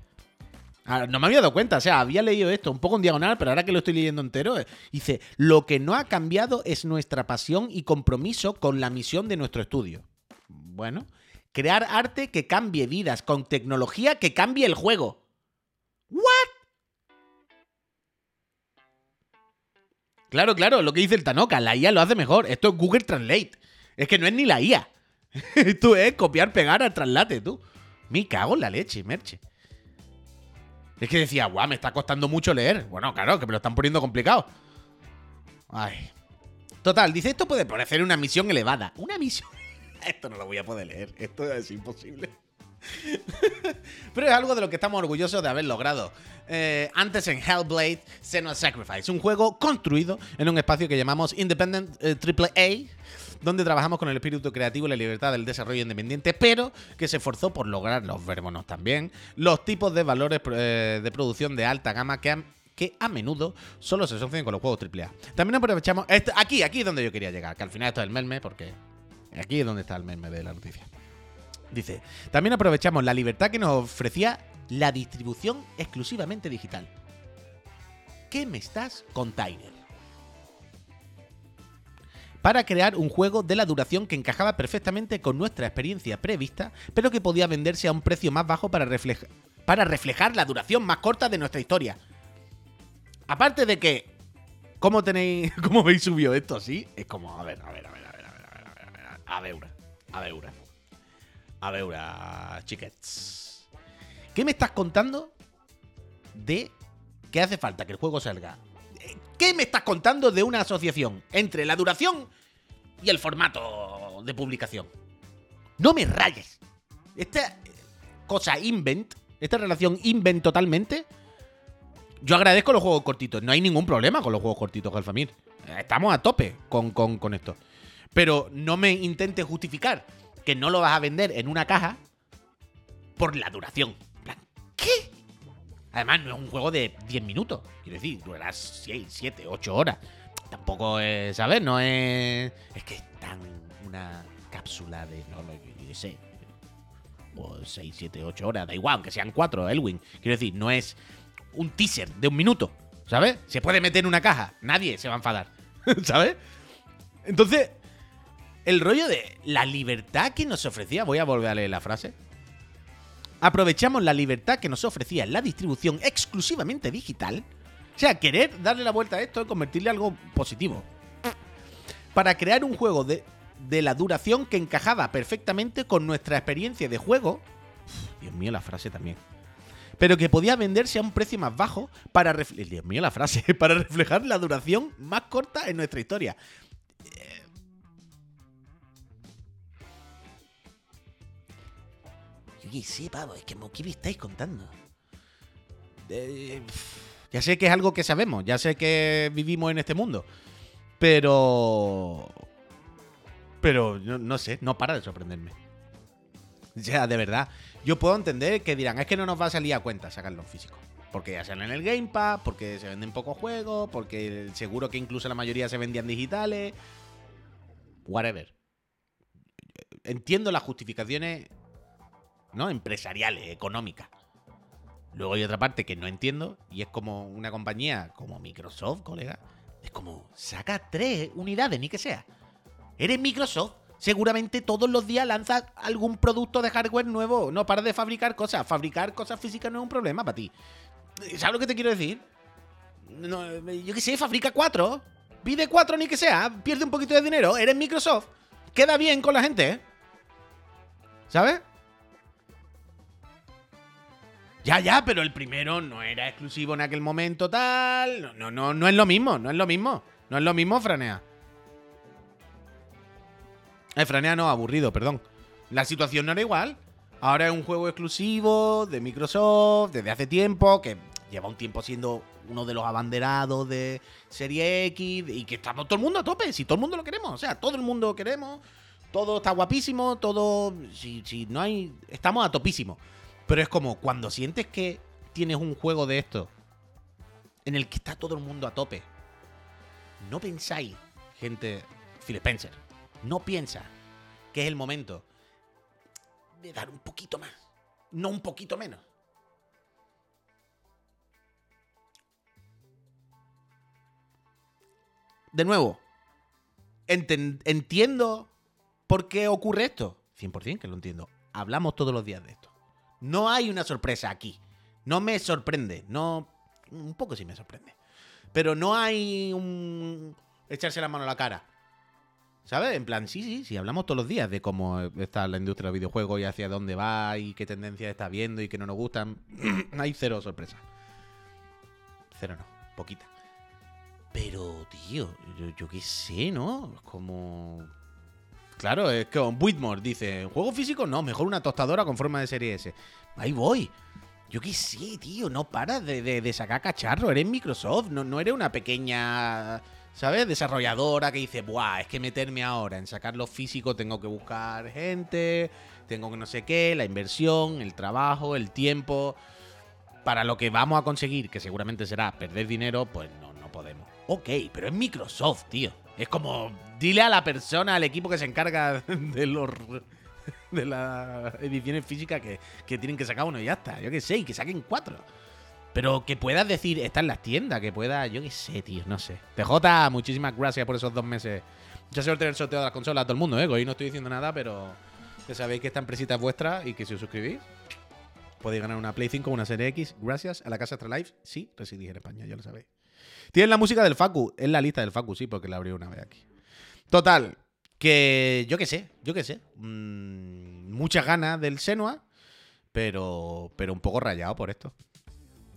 Ah, no me había dado cuenta, o sea, había leído esto un poco en diagonal, pero ahora que lo estoy leyendo entero, eh, dice, lo que no ha cambiado es nuestra pasión y compromiso con la misión de nuestro estudio. Bueno, crear arte que cambie vidas, con tecnología que cambie el juego. ¿What? Claro, claro, lo que dice el Tanoka, la IA lo hace mejor. Esto es Google Translate. Es que no es ni la IA. Esto es copiar, pegar al traslate, tú. Me cago en la leche, merche. Es que decía, guau, me está costando mucho leer. Bueno, claro, que me lo están poniendo complicado. Ay. Total, dice, esto puede parecer una misión elevada. Una misión... esto no lo voy a poder leer. Esto es imposible. Pero es algo de lo que estamos orgullosos de haber logrado. Eh, antes en Hellblade, Senua's Sacrifice, un juego construido en un espacio que llamamos Independent AAA eh, donde trabajamos con el espíritu creativo y la libertad del desarrollo independiente, pero que se esforzó por lograr, los verbonos también, los tipos de valores eh, de producción de alta gama que que a menudo solo se asocian con los juegos AAA. También aprovechamos. aquí, aquí es donde yo quería llegar, que al final esto es el meme, porque aquí es donde está el meme de la noticia. Dice: También aprovechamos la libertad que nos ofrecía la distribución exclusivamente digital. ¿Qué me estás contando? Para crear un juego de la duración que encajaba perfectamente con nuestra experiencia prevista, pero que podía venderse a un precio más bajo para, reflejar la duración más corta de nuestra historia. Aparte de que, ¿cómo tenéis, cómo veis subido esto así? Es como, a ver, a ver, a ver, a ver, a ver, a ver, a ver, a ver, a ver, a ver, a chiquets. ¿Qué me estás contando de que hace falta que el juego salga ¿Qué me estás contando de una asociación entre la duración y el formato de publicación? No me rayes. Esta cosa invent, esta relación invent totalmente. Yo agradezco los juegos cortitos. No hay ningún problema con los juegos cortitos, Galfamir. Estamos a tope con, con, con esto. Pero no me intentes justificar que no lo vas a vender en una caja por la duración. ¿Qué? Además, no es un juego de 10 minutos. Quiero decir, durará 6, 7, 8 horas. Tampoco es, ¿sabes? No es. Es que es tan una cápsula de. No, no, yo, sé. 6, 7, 8 horas. Da igual, aunque sean 4, Elwin. Quiero decir, no es un teaser de un minuto. ¿Sabes? Se puede meter en una caja. Nadie se va a enfadar. ¿Sabes? Entonces, el rollo de la libertad que nos ofrecía. Voy a volver a leer la frase. Aprovechamos la libertad que nos ofrecía la distribución exclusivamente digital. O sea, querer darle la vuelta a esto y convertirle en algo positivo. Para crear un juego de, de la duración que encajaba perfectamente con nuestra experiencia de juego. Dios mío, la frase también. Pero que podía venderse a un precio más bajo para Dios mío, la frase. Para reflejar la duración más corta en nuestra historia. Sé, pavo, es que ¿qué me estáis contando? Eh, ya sé que es algo que sabemos, ya sé que vivimos en este mundo. Pero. Pero no, no sé, no para de sorprenderme. O sea, de verdad. Yo puedo entender que dirán, es que no nos va a salir a cuenta sacarlo en físico. Porque ya salen en el Game Pass, porque se venden pocos juegos, porque seguro que incluso la mayoría se vendían digitales. Whatever. Entiendo las justificaciones ¿no? Empresariales, económicas. Luego hay otra parte que no entiendo y es como una compañía como Microsoft, colega. Es como, saca tres unidades, ni que sea. Eres Microsoft. Seguramente todos los días lanzas algún producto de hardware nuevo. No paras de fabricar cosas. Fabricar cosas físicas no es un problema para ti. ¿Sabes lo que te quiero decir? No, yo qué sé, fabrica cuatro. Pide cuatro ni que sea. Pierde un poquito de dinero. Eres Microsoft. Queda bien con la gente, ¿eh? ¿Sabes? Ya, ya, pero el primero no era exclusivo en aquel momento, tal. No, no, no, es lo mismo, no es lo mismo. No es lo mismo, Franea. Eh, Franea no, aburrido, perdón. La situación no era igual. Ahora es un juego exclusivo de Microsoft desde hace tiempo, que lleva un tiempo siendo uno de los abanderados de Serie X y que estamos todo el mundo a tope, si todo el mundo lo queremos, o sea, todo el mundo lo queremos, todo está guapísimo, todo, si, si no hay, estamos a topísimo. Pero es como cuando sientes que tienes un juego de esto en el que está todo el mundo a tope. No pensáis, gente, Phil Spencer, no piensa que es el momento de dar un poquito más, no un poquito menos. De nuevo, entiendo por qué ocurre esto. 100% que lo entiendo. Hablamos todos los días de esto. No hay una sorpresa aquí. No me sorprende. No. Un poco sí me sorprende. Pero no hay un. echarse la mano a la cara. ¿Sabes? En plan, sí, sí, sí, hablamos todos los días de cómo está la industria del videojuego y hacia dónde va y qué tendencias está viendo y qué no nos gustan. hay cero sorpresa. Cero no, poquita. Pero, tío, yo, yo qué sé, ¿no? Es como. Claro, es que Whitmore dice: ¿Juego físico? No, mejor una tostadora con forma de serie S. Ahí voy. Yo qué sé, tío, no paras de, sacar cacharro. Eres Microsoft, no, no eres una pequeña, ¿sabes? Desarrolladora que dice, buah, es que meterme ahora en sacarlo físico tengo que buscar gente, tengo que no sé qué, la inversión, el trabajo, el tiempo. Para lo que vamos a conseguir, que seguramente será perder dinero, pues no, no podemos. Ok, pero es Microsoft, tío. Es como, dile a la persona, al equipo que se encarga de los de las ediciones físicas que, que tienen que sacar uno y ya está. Yo qué sé, y que saquen cuatro. Pero que puedas decir, está en las tiendas, que pueda, yo qué sé, tío, no sé. TJ, muchísimas gracias por esos dos meses. Mucha suerte en el sorteo de las consolas a todo el mundo, ¿eh? Hoy no estoy diciendo nada, pero que sabéis que esta empresita es vuestra y que si os suscribís, podéis ganar una Play 5 o una Serie X gracias a la casa Astralife. Sí, residís en España, ya lo sabéis. Tienen la música del Facu, es la lista del Facu, sí, porque la abrí una vez aquí. Total, que yo qué sé, yo qué sé. Mm, muchas ganas del Senua, pero, pero un poco rayado por esto.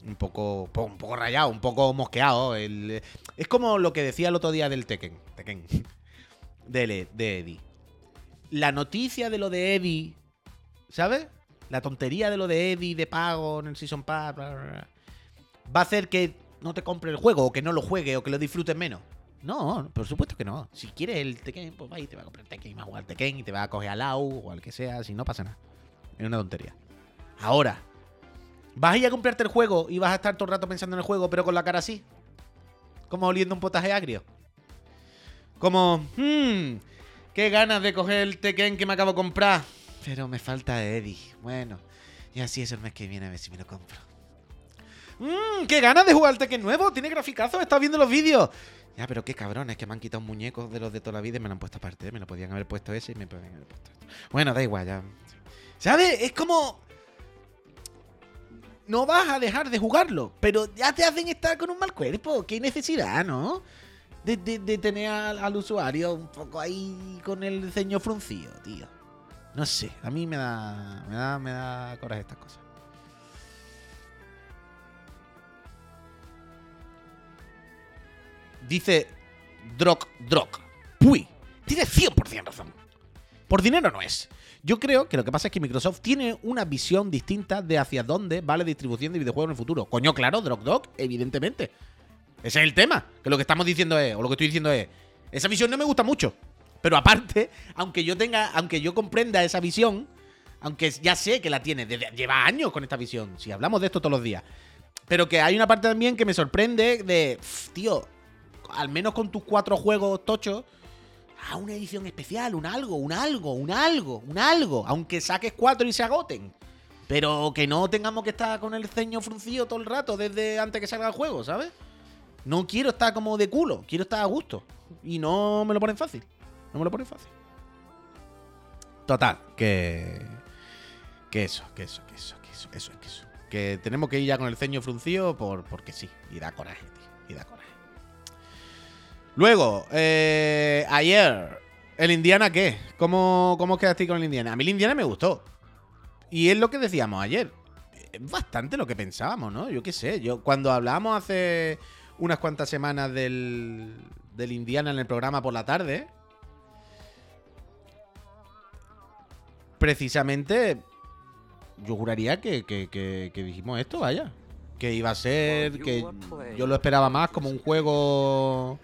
Un poco, po- un poco rayado, un poco mosqueado. El- es como lo que decía el otro día del Tekken. Tekken. De, Eddie. la noticia de lo de Eddie, ¿sabes? La tontería de lo de Eddie, de pago en el Season Pass, va a hacer que no te compre el juego, o que no lo juegue, o que lo disfrutes menos. No, por supuesto que no. Si quieres el Tekken, pues va y te va a comprar el Tekken y va a jugar Tekken y te va a coger al Lau o al que sea, si no pasa nada. Es una tontería. Ahora, vas a ir a comprarte el juego y vas a estar todo el rato pensando en el juego, pero con la cara así. Como oliendo un potaje agrio. Como, hmm, qué ganas de coger el Tekken que me acabo de comprar. Pero me falta Eddie. Bueno, y así es el mes que viene a ver si me lo compro. Mmm, qué ganas de jugar Tekken nuevo. Tiene graficazos, estado viendo los vídeos. Ya, pero qué cabrones, que me han quitado un muñeco de los de toda la vida y me lo han puesto aparte. ¿eh? Me lo podían haber puesto ese y me podían haber puesto esto. Bueno, da igual, ya. ¿Sabes? Es como. No vas a dejar de jugarlo, pero ya te hacen estar con un mal cuerpo. Qué necesidad, ¿no? De tener al, al usuario un poco ahí con el ceño fruncido, tío. No sé, a mí me da. Me da, me da coraje estas cosas. Dice Drock Drock. Puy, tiene 100% razón. Por dinero no es. Yo creo que lo que pasa es que Microsoft tiene una visión distinta de hacia dónde va la distribución de videojuegos en el futuro. Coño, claro, Drock Drock, evidentemente. Ese es el tema. Que lo que estamos diciendo es, o lo que estoy diciendo es, esa visión no me gusta mucho. Pero aparte, aunque yo tenga, aunque yo comprenda esa visión, aunque ya sé que la tiene, lleva años con esta visión, si hablamos de esto todos los días. Pero que hay una parte también que me sorprende de, "Pff, tío, al menos con tus cuatro juegos tochos, a una edición especial, un algo, un algo, un algo, un algo, aunque saques cuatro y se agoten. Pero que no tengamos que estar con el ceño fruncido todo el rato desde antes que salga el juego, ¿sabes? No quiero estar como de culo, quiero estar a gusto. Y no me lo ponen fácil. No me lo ponen fácil. Total, que. Que eso, que eso, que eso, que eso, eso es que eso. Que tenemos que ir ya con el ceño fruncido por, porque sí. Y da coraje, tío. Y da coraje. Luego, eh, ayer, ¿el Indiana qué? ¿Cómo, ¿Cómo quedaste con el Indiana? A mí el Indiana me gustó. Y es lo que decíamos ayer. Es bastante lo que pensábamos, ¿no? Yo qué sé. Yo, cuando hablábamos hace unas cuantas semanas del, del Indiana en el programa por la tarde, precisamente yo juraría que, que- que- que dijimos esto, vaya. Que iba a ser, que yo lo esperaba más como un juego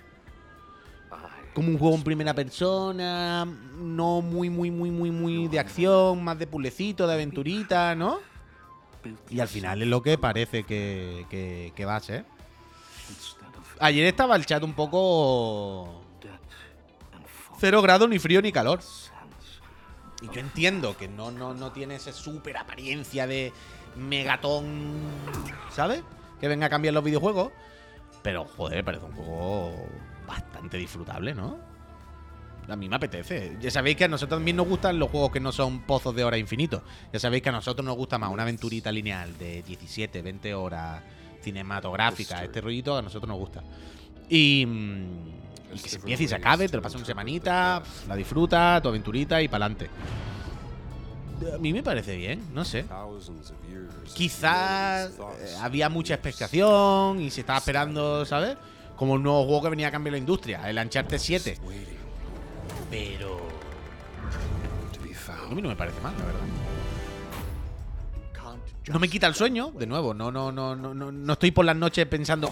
como un juego en primera persona, no muy, muy, muy, muy, muy de acción, más de pulecito, de aventurita, ¿no? Y al final es lo que parece que, que- va a ser. Ayer estaba el chat un poco cero grado, ni frío ni calor. Y yo entiendo que no, no, no tiene esa super apariencia de megatón, ¿sabes? Que venga a cambiar los videojuegos. Pero, joder, parece un juego bastante disfrutable, ¿no? A mí me apetece. Ya sabéis que a nosotros también nos gustan los juegos que no son pozos de hora infinitos. Ya sabéis que a nosotros nos gusta más una aventurita lineal de 17, 20 horas cinematográfica. Este rollito a nosotros nos gusta. Y, mm, y que se empiece y se acabe, te lo pasas una semanita, la disfruta, tu aventurita y para adelante. A mí me parece bien, no sé. Quizás eh, había mucha expectación y se estaba esperando, ¿sabes? Como un nuevo juego que venía a cambiar la industria, el Uncharted 7. Pero. A mí no me parece mal, la verdad. No me quita el sueño, de nuevo, no, no, no, no, no, estoy por las noches pensando.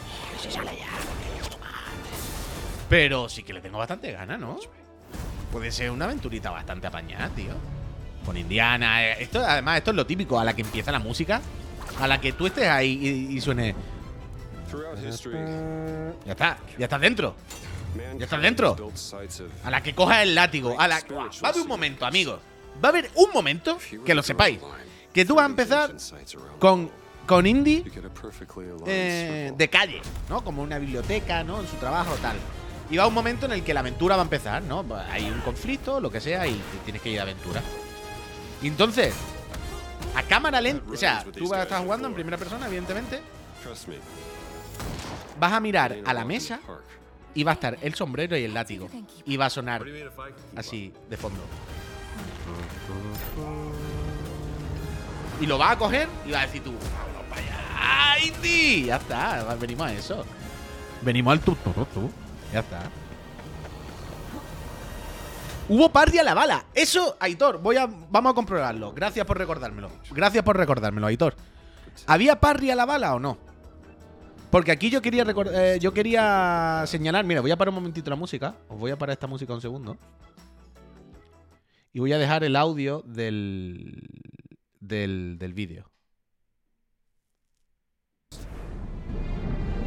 Pero sí que le tengo bastante ganas, ¿no? Puede ser una aventurita bastante apañada, tío. Con Indiana. eh, Esto, además, esto es lo típico, a la que empieza la música. A la que tú estés ahí y suene. Ya está, ya estás dentro. Ya estás dentro. A la que coja el látigo. A la... Va a haber un momento, amigos. Va a haber un momento, que lo sepáis, que tú vas a empezar con, con indie eh, de calle, ¿no? Como una biblioteca, ¿no? En su trabajo, tal. Y va un momento en el que la aventura va a empezar, ¿no? Hay un conflicto, lo que sea, y tienes que ir de aventura. Y entonces, a cámara lenta, o sea, tú vas a estar jugando en primera persona, evidentemente, vas a mirar a la mesa y va a estar el sombrero y el látigo. Y va a sonar así, de fondo. Y lo vas a coger y vas a decir tú, "Vamos para allá, Indy". Ya está, venimos a eso. Venimos al tu, tu, tu. Ya está. Hubo parry a la bala. Eso, Aitor, voy a, vamos a comprobarlo. Gracias por recordármelo. Gracias por recordármelo, Aitor. ¿Había parry a la bala o no? Porque aquí yo quería eh, yo quería señalar, mira, voy a parar un momentito la música. Os voy a parar esta música un segundo. Y voy a dejar el audio del, del, del vídeo.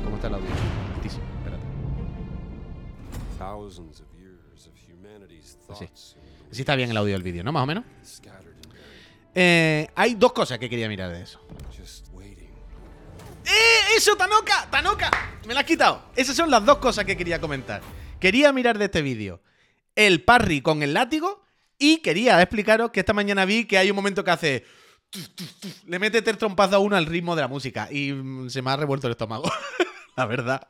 ¿Cómo está el audio? Altísimo, espérate. Sí. sí está bien el audio del vídeo, ¿no? Más o menos. Eh, hay dos cosas que quería mirar de eso. ¡Eh! ¡Eso, Tanoka! ¡Tanoka! Me la has quitado. Esas son las dos cosas que quería comentar. Quería mirar de este vídeo el parry con el látigo y quería explicaros que esta mañana vi que hay un momento que hace. Le mete tres trompazos a uno al ritmo de la música y mm, se me ha revuelto el estómago. la verdad.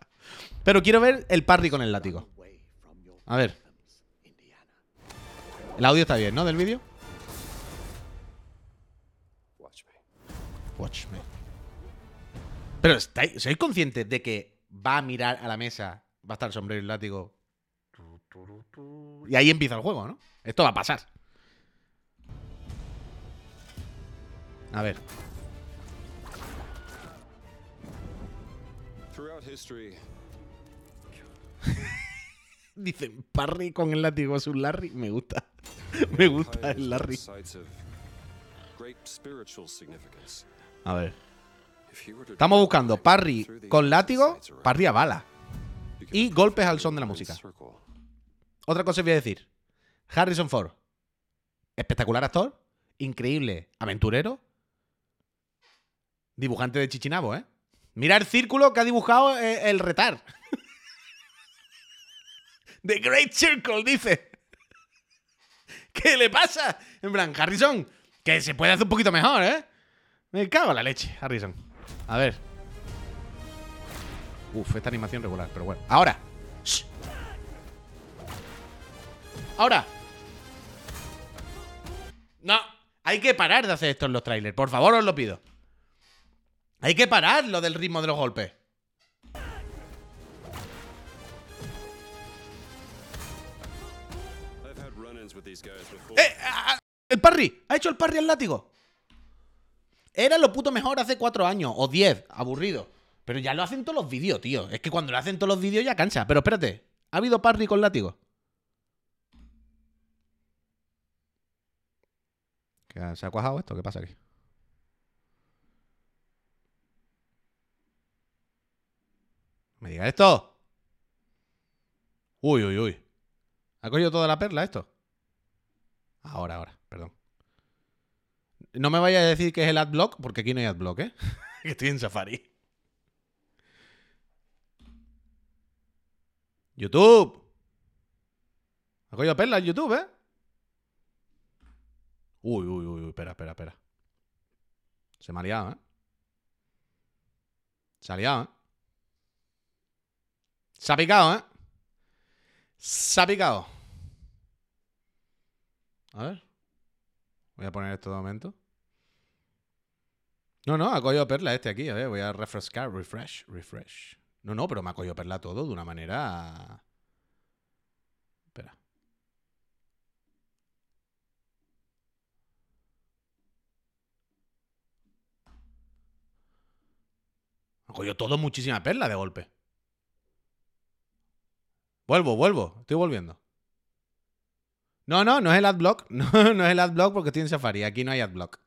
Pero quiero ver el parry con el látigo. A ver. El audio está bien, ¿no? Del vídeo. Watch me. Pero ¿estáis, ¿sois conscientes de que va a mirar a la mesa, va a estar el sombrero y el látigo? Y ahí empieza el juego, ¿no? Esto va a pasar. A ver. Dicen, Parry con el látigo es un Larry. Me gusta. Me gusta el Larry. A ver. Estamos buscando parry con látigo, parry a bala. Y golpes al son de la música. Otra cosa que voy a decir. Harrison Ford. Espectacular actor. Increíble. Aventurero. Dibujante de Chichinabo, ¿eh? Mira el círculo que ha dibujado eh, el retar. The Great Circle, dice. ¿Qué le pasa? En plan, Harrison, que se puede hacer un poquito mejor, ¿eh? Me cago en la leche, Harrison. A ver. Uf, esta animación regular, pero bueno. Ahora. Ahora. No. Hay que parar de hacer esto en los trailers. Por favor, os lo pido. Hay que parar lo del ritmo de los golpes. ¡Eh! ¡El parry! ¡Ha hecho el parry al látigo! Era lo puto mejor hace cuatro años o diez. Aburrido. Pero ya lo hacen todos los vídeos, tío. Es que cuando lo hacen todos los vídeos ya cansa. Pero espérate. ¿Ha habido parry con látigo? ¿Se ha cuajado esto? ¿Qué pasa aquí? ¿Me diga esto? Uy, uy, uy. ¿Ha cogido toda la perla esto? Ahora, ahora. No me vaya a decir que es el adblock, porque aquí no hay adblock, ¿eh? que estoy en Safari. YouTube. ¿Ha cogido perla en YouTube, eh? Uy, uy, uy, espera, espera, espera. Se me ha liado, ¿eh? Se ha liado, ¿eh? Se ha picado, ¿eh? Se ha picado. A ver. Voy a poner esto de momento. No, no, ha cogido perla este aquí. A ver, voy a refrescar. Refresh, refresh. No, no, pero me ha cogido perla todo de una manera... Espera. Me ha cogido todo muchísima perla de golpe. Vuelvo, vuelvo. Estoy volviendo. No, no, no es el adblock. No, no es el adblock porque estoy en Safari. Aquí no hay adblock.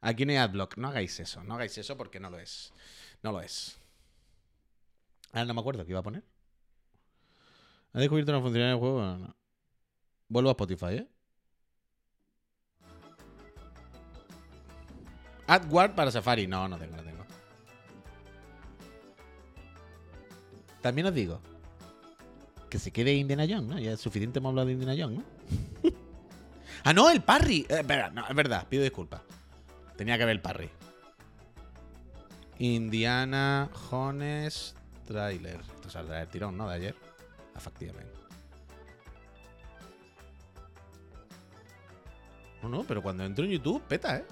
Aquí no hay adblock. No hagáis eso. No hagáis eso porque no lo es. No lo es. Ah, no me acuerdo qué iba a poner. ¿Ha descubierto una funcionalidad del juego? No. Vuelvo a Spotify, ¿eh? AdWord para Safari. No, no tengo, no tengo. También os digo que se quede Indiana Jones, ¿no? Ya es suficiente hemos hablado de Indiana Jones, ¿no? ah, no, el parry. Eh, no, es verdad, pido disculpas. Tenía que ver el parry. Indiana Jones Trailer. Esto saldrá del tirón, ¿no? De ayer. Efectivamente. No, no, pero cuando entro en YouTube, peta, ¿eh?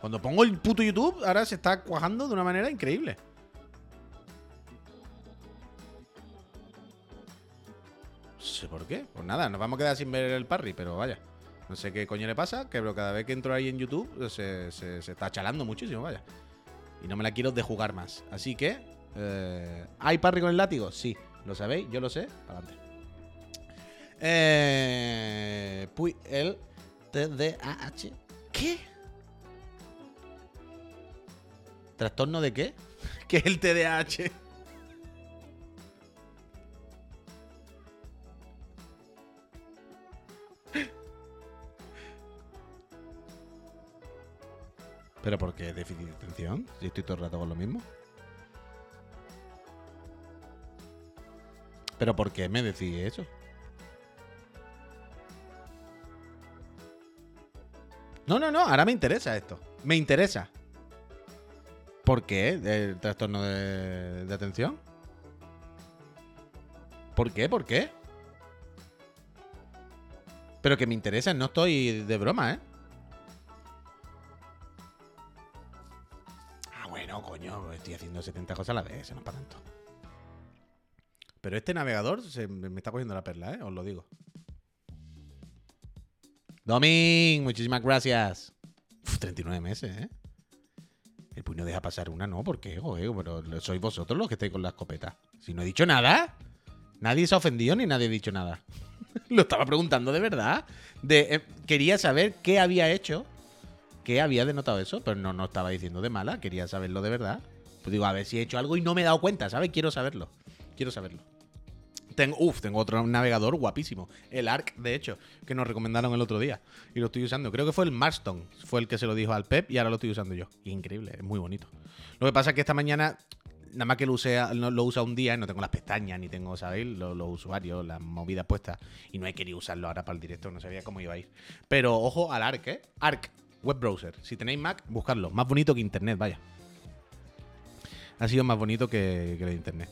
Cuando pongo el puto YouTube, ahora se está cuajando de una manera increíble. sé por qué. Pues nada, nos vamos a quedar sin ver el parry, pero vaya. No sé qué coño le pasa, que pero cada vez que entro ahí en YouTube se, se- se está chalando muchísimo, vaya. Y no me la quiero de jugar más. Así que. eh, ¿Hay parry con el látigo? Sí. ¿Lo sabéis? Yo lo sé. Adelante. Eh, Puy, el TDAH. ¿Qué? ¿Trastorno de qué? ¿Qué es el TDAH? ¿Pero por qué déficit de atención? Si estoy todo el rato con lo mismo. ¿Pero por qué me decís eso? No, no, no, ahora me interesa esto. Me interesa. ¿Por qué el trastorno de, de atención? ¿Por qué? ¿Por qué? Pero que me interesa, no estoy de broma, ¿eh? Estoy haciendo 70 cosas a la vez, no es para tanto. Pero este navegador se me está cogiendo la perla, ¿eh? Os lo digo. Domin, muchísimas gracias. Uf, 39 meses, ¿eh? El puño deja pasar una, no, ¿por qué? Joder, pero sois vosotros los que estáis con la escopeta. Si no he dicho nada, nadie se ha ofendido ni nadie ha dicho nada. Lo estaba preguntando de verdad. Eh, quería saber qué había hecho, qué había denotado eso, pero no, no estaba diciendo de mala, quería saberlo de verdad. Pues digo, a ver si he hecho algo y no me he dado cuenta, ¿sabes? Quiero saberlo. Quiero saberlo. Tengo, uf, tengo otro navegador guapísimo. El ARC, de hecho, que nos recomendaron el otro día. Y lo estoy usando. Creo que fue el Marston. Fue el que se lo dijo al Pep y ahora lo estoy usando yo. Increíble, es muy bonito. Lo que pasa es que esta mañana, nada más que lo, usé, lo usa un día, no tengo las pestañas, ni tengo, ¿sabéis? Los, los usuarios, las movidas puestas. Y no he querido usarlo ahora para el directo, no sabía cómo iba a ir. Pero ojo al ARC, ¿eh? ARC, web browser. Si tenéis Mac, buscadlo. Más bonito que Internet, vaya. Ha sido más bonito que, que el Internet.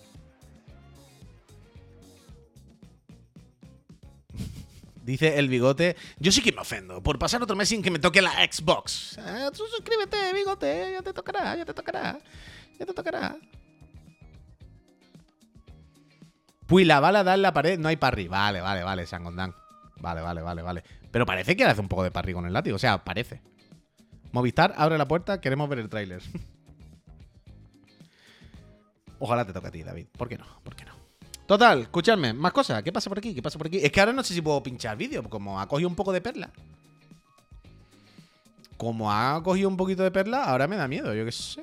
Dice el bigote. Yo sí que me ofendo por pasar otro mes sin que me toque la Xbox. Tú suscríbete, bigote. Ya te tocará, ya te tocará. Ya te tocará. Pues la bala da en la pared, no hay parry. Vale, vale, vale, Sangondán. Vale, vale, vale, vale. Pero parece que hace un poco de parry con el látigo. O sea, parece. Movistar, abre la puerta, queremos ver el tráiler. Ojalá te toque a ti, David. ¿Por qué no? ¿Por qué no? Total, escuchadme, más cosas. ¿Qué pasa por aquí? ¿Qué pasa por aquí? Es que ahora no sé si puedo pinchar vídeo, como ha cogido un poco de perla. Como ha cogido un poquito de perla, ahora me da miedo, yo qué sé.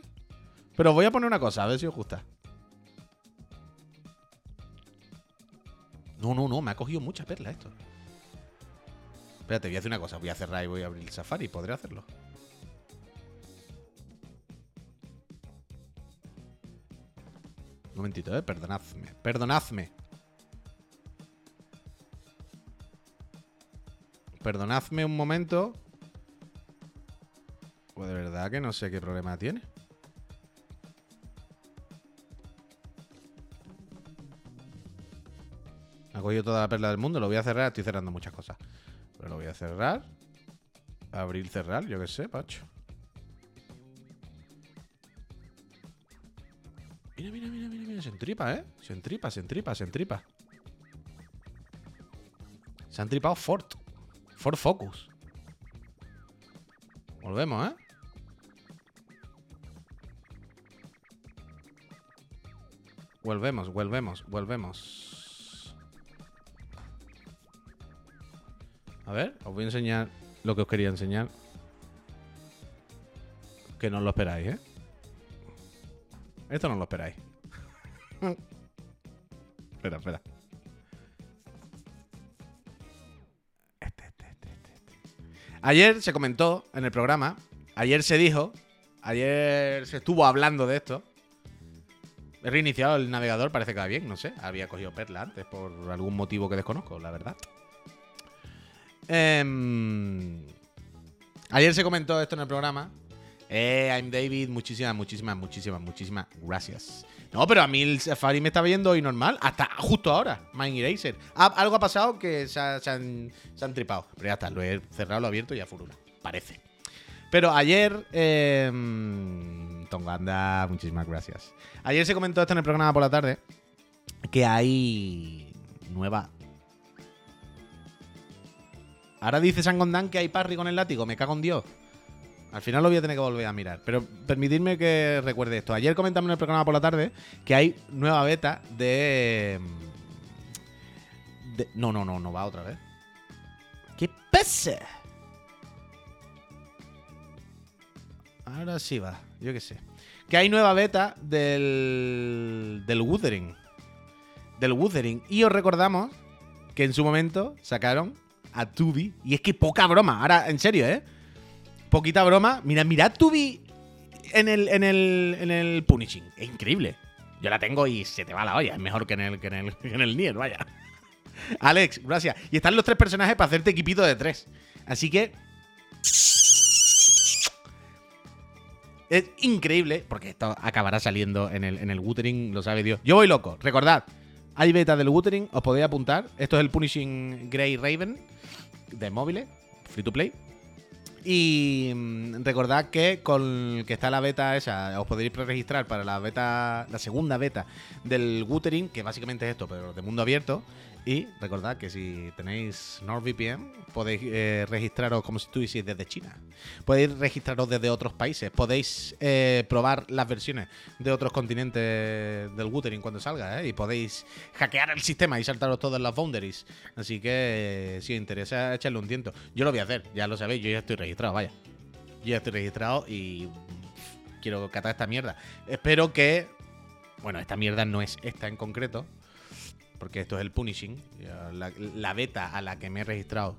Pero voy a poner una cosa, a ver si os gusta. No, no, no, me ha cogido mucha perla esto. Espérate, voy a hacer una cosa. Voy a cerrar y voy a abrir el Safari. ¿Podré hacerlo? Momentito, eh. Perdonadme. Perdonadme. Perdonadme un momento. Pues de verdad que no sé qué problema tiene. Ha cogido toda la perla del mundo. Lo voy a cerrar. Estoy cerrando muchas cosas. Pero lo voy a cerrar. Abrir, cerrar. Yo qué sé, Pacho. Mira, mira, mira, mira, mira. Se entripa, ¿eh? Se entripa, se entripa, se entripa. Se han tripado Ford. Ford Focus. Volvemos, ¿eh? Volvemos, volvemos, volvemos. A ver, os voy a enseñar lo que os quería enseñar. Que no lo esperáis, ¿eh? Esto no lo esperáis. Espera, espera. Este, este, este, este, este. Ayer se comentó en el programa, ayer se dijo, ayer se estuvo hablando de esto. He reiniciado el navegador, parece que va bien, no sé. Había cogido Perla antes por algún motivo que desconozco, la verdad. Em, ayer se comentó esto en el programa. Eh, I'm David, muchísimas, muchísimas, muchísimas, muchísimas gracias. No, pero a mí el Safari me estaba yendo hoy normal, hasta justo ahora, Mind Eraser. Algo ha pasado que se, ha- se han, tripado. Pero ya está, lo he cerrado, lo he abierto y ya furula. Parece. Pero ayer. Eh, Tonganda, muchísimas gracias. Ayer se comentó esto en el programa por la tarde. Que hay nueva Ahora dice Sangondán que hay parry con el látigo, me cago en Dios. Al final lo voy a tener que volver a mirar. Pero permitidme que recuerde esto. Ayer comentamos en el programa por la tarde que hay nueva beta de. de- no, no, no, no va otra vez. ¿Qué pasa? Ahora sí va, yo qué sé. Que hay nueva beta del. del Wuthering. Del Wuthering. Y os recordamos que en su momento sacaron a Tubi. Y es que poca broma. Ahora, en serio, ¿eh? Poquita broma. Mira, mirad Tubi en el, en el, en el Punishing. Es increíble. Yo la tengo y se te va la olla. Es mejor que en el, que en el, que en el Nier, vaya. Alex, gracias. Y están los tres personajes para hacerte equipito de tres. Así que. Es increíble, porque esto acabará saliendo en el, en el Wuthering, lo sabe Dios. Yo voy loco. Recordad, hay beta del Wuthering, os podéis apuntar. Esto es el Punishing Grey Raven de móviles, free to play. Y mm, recordad que con que está la beta esa, os podéis preregistrar para la beta, la segunda beta del Wuthering, que básicamente es esto, pero de mundo abierto. Y recordad que si tenéis NordVPN, podéis eh, registraros como si estuvieseis desde China. Podéis registraros desde otros países. Podéis eh, probar las versiones de otros continentes del Wuthering cuando salga, ¿eh? Y podéis hackear el sistema y saltaros todas las boundaries. Así que, eh, si os interesa, echarle un tiento. Yo lo voy a hacer, ya lo sabéis, yo ya estoy registrado, vaya. Yo ya estoy registrado y quiero catar esta mierda. Espero que. Bueno, esta mierda no es esta en concreto. Porque esto es el punishing. La, beta a la que me he registrado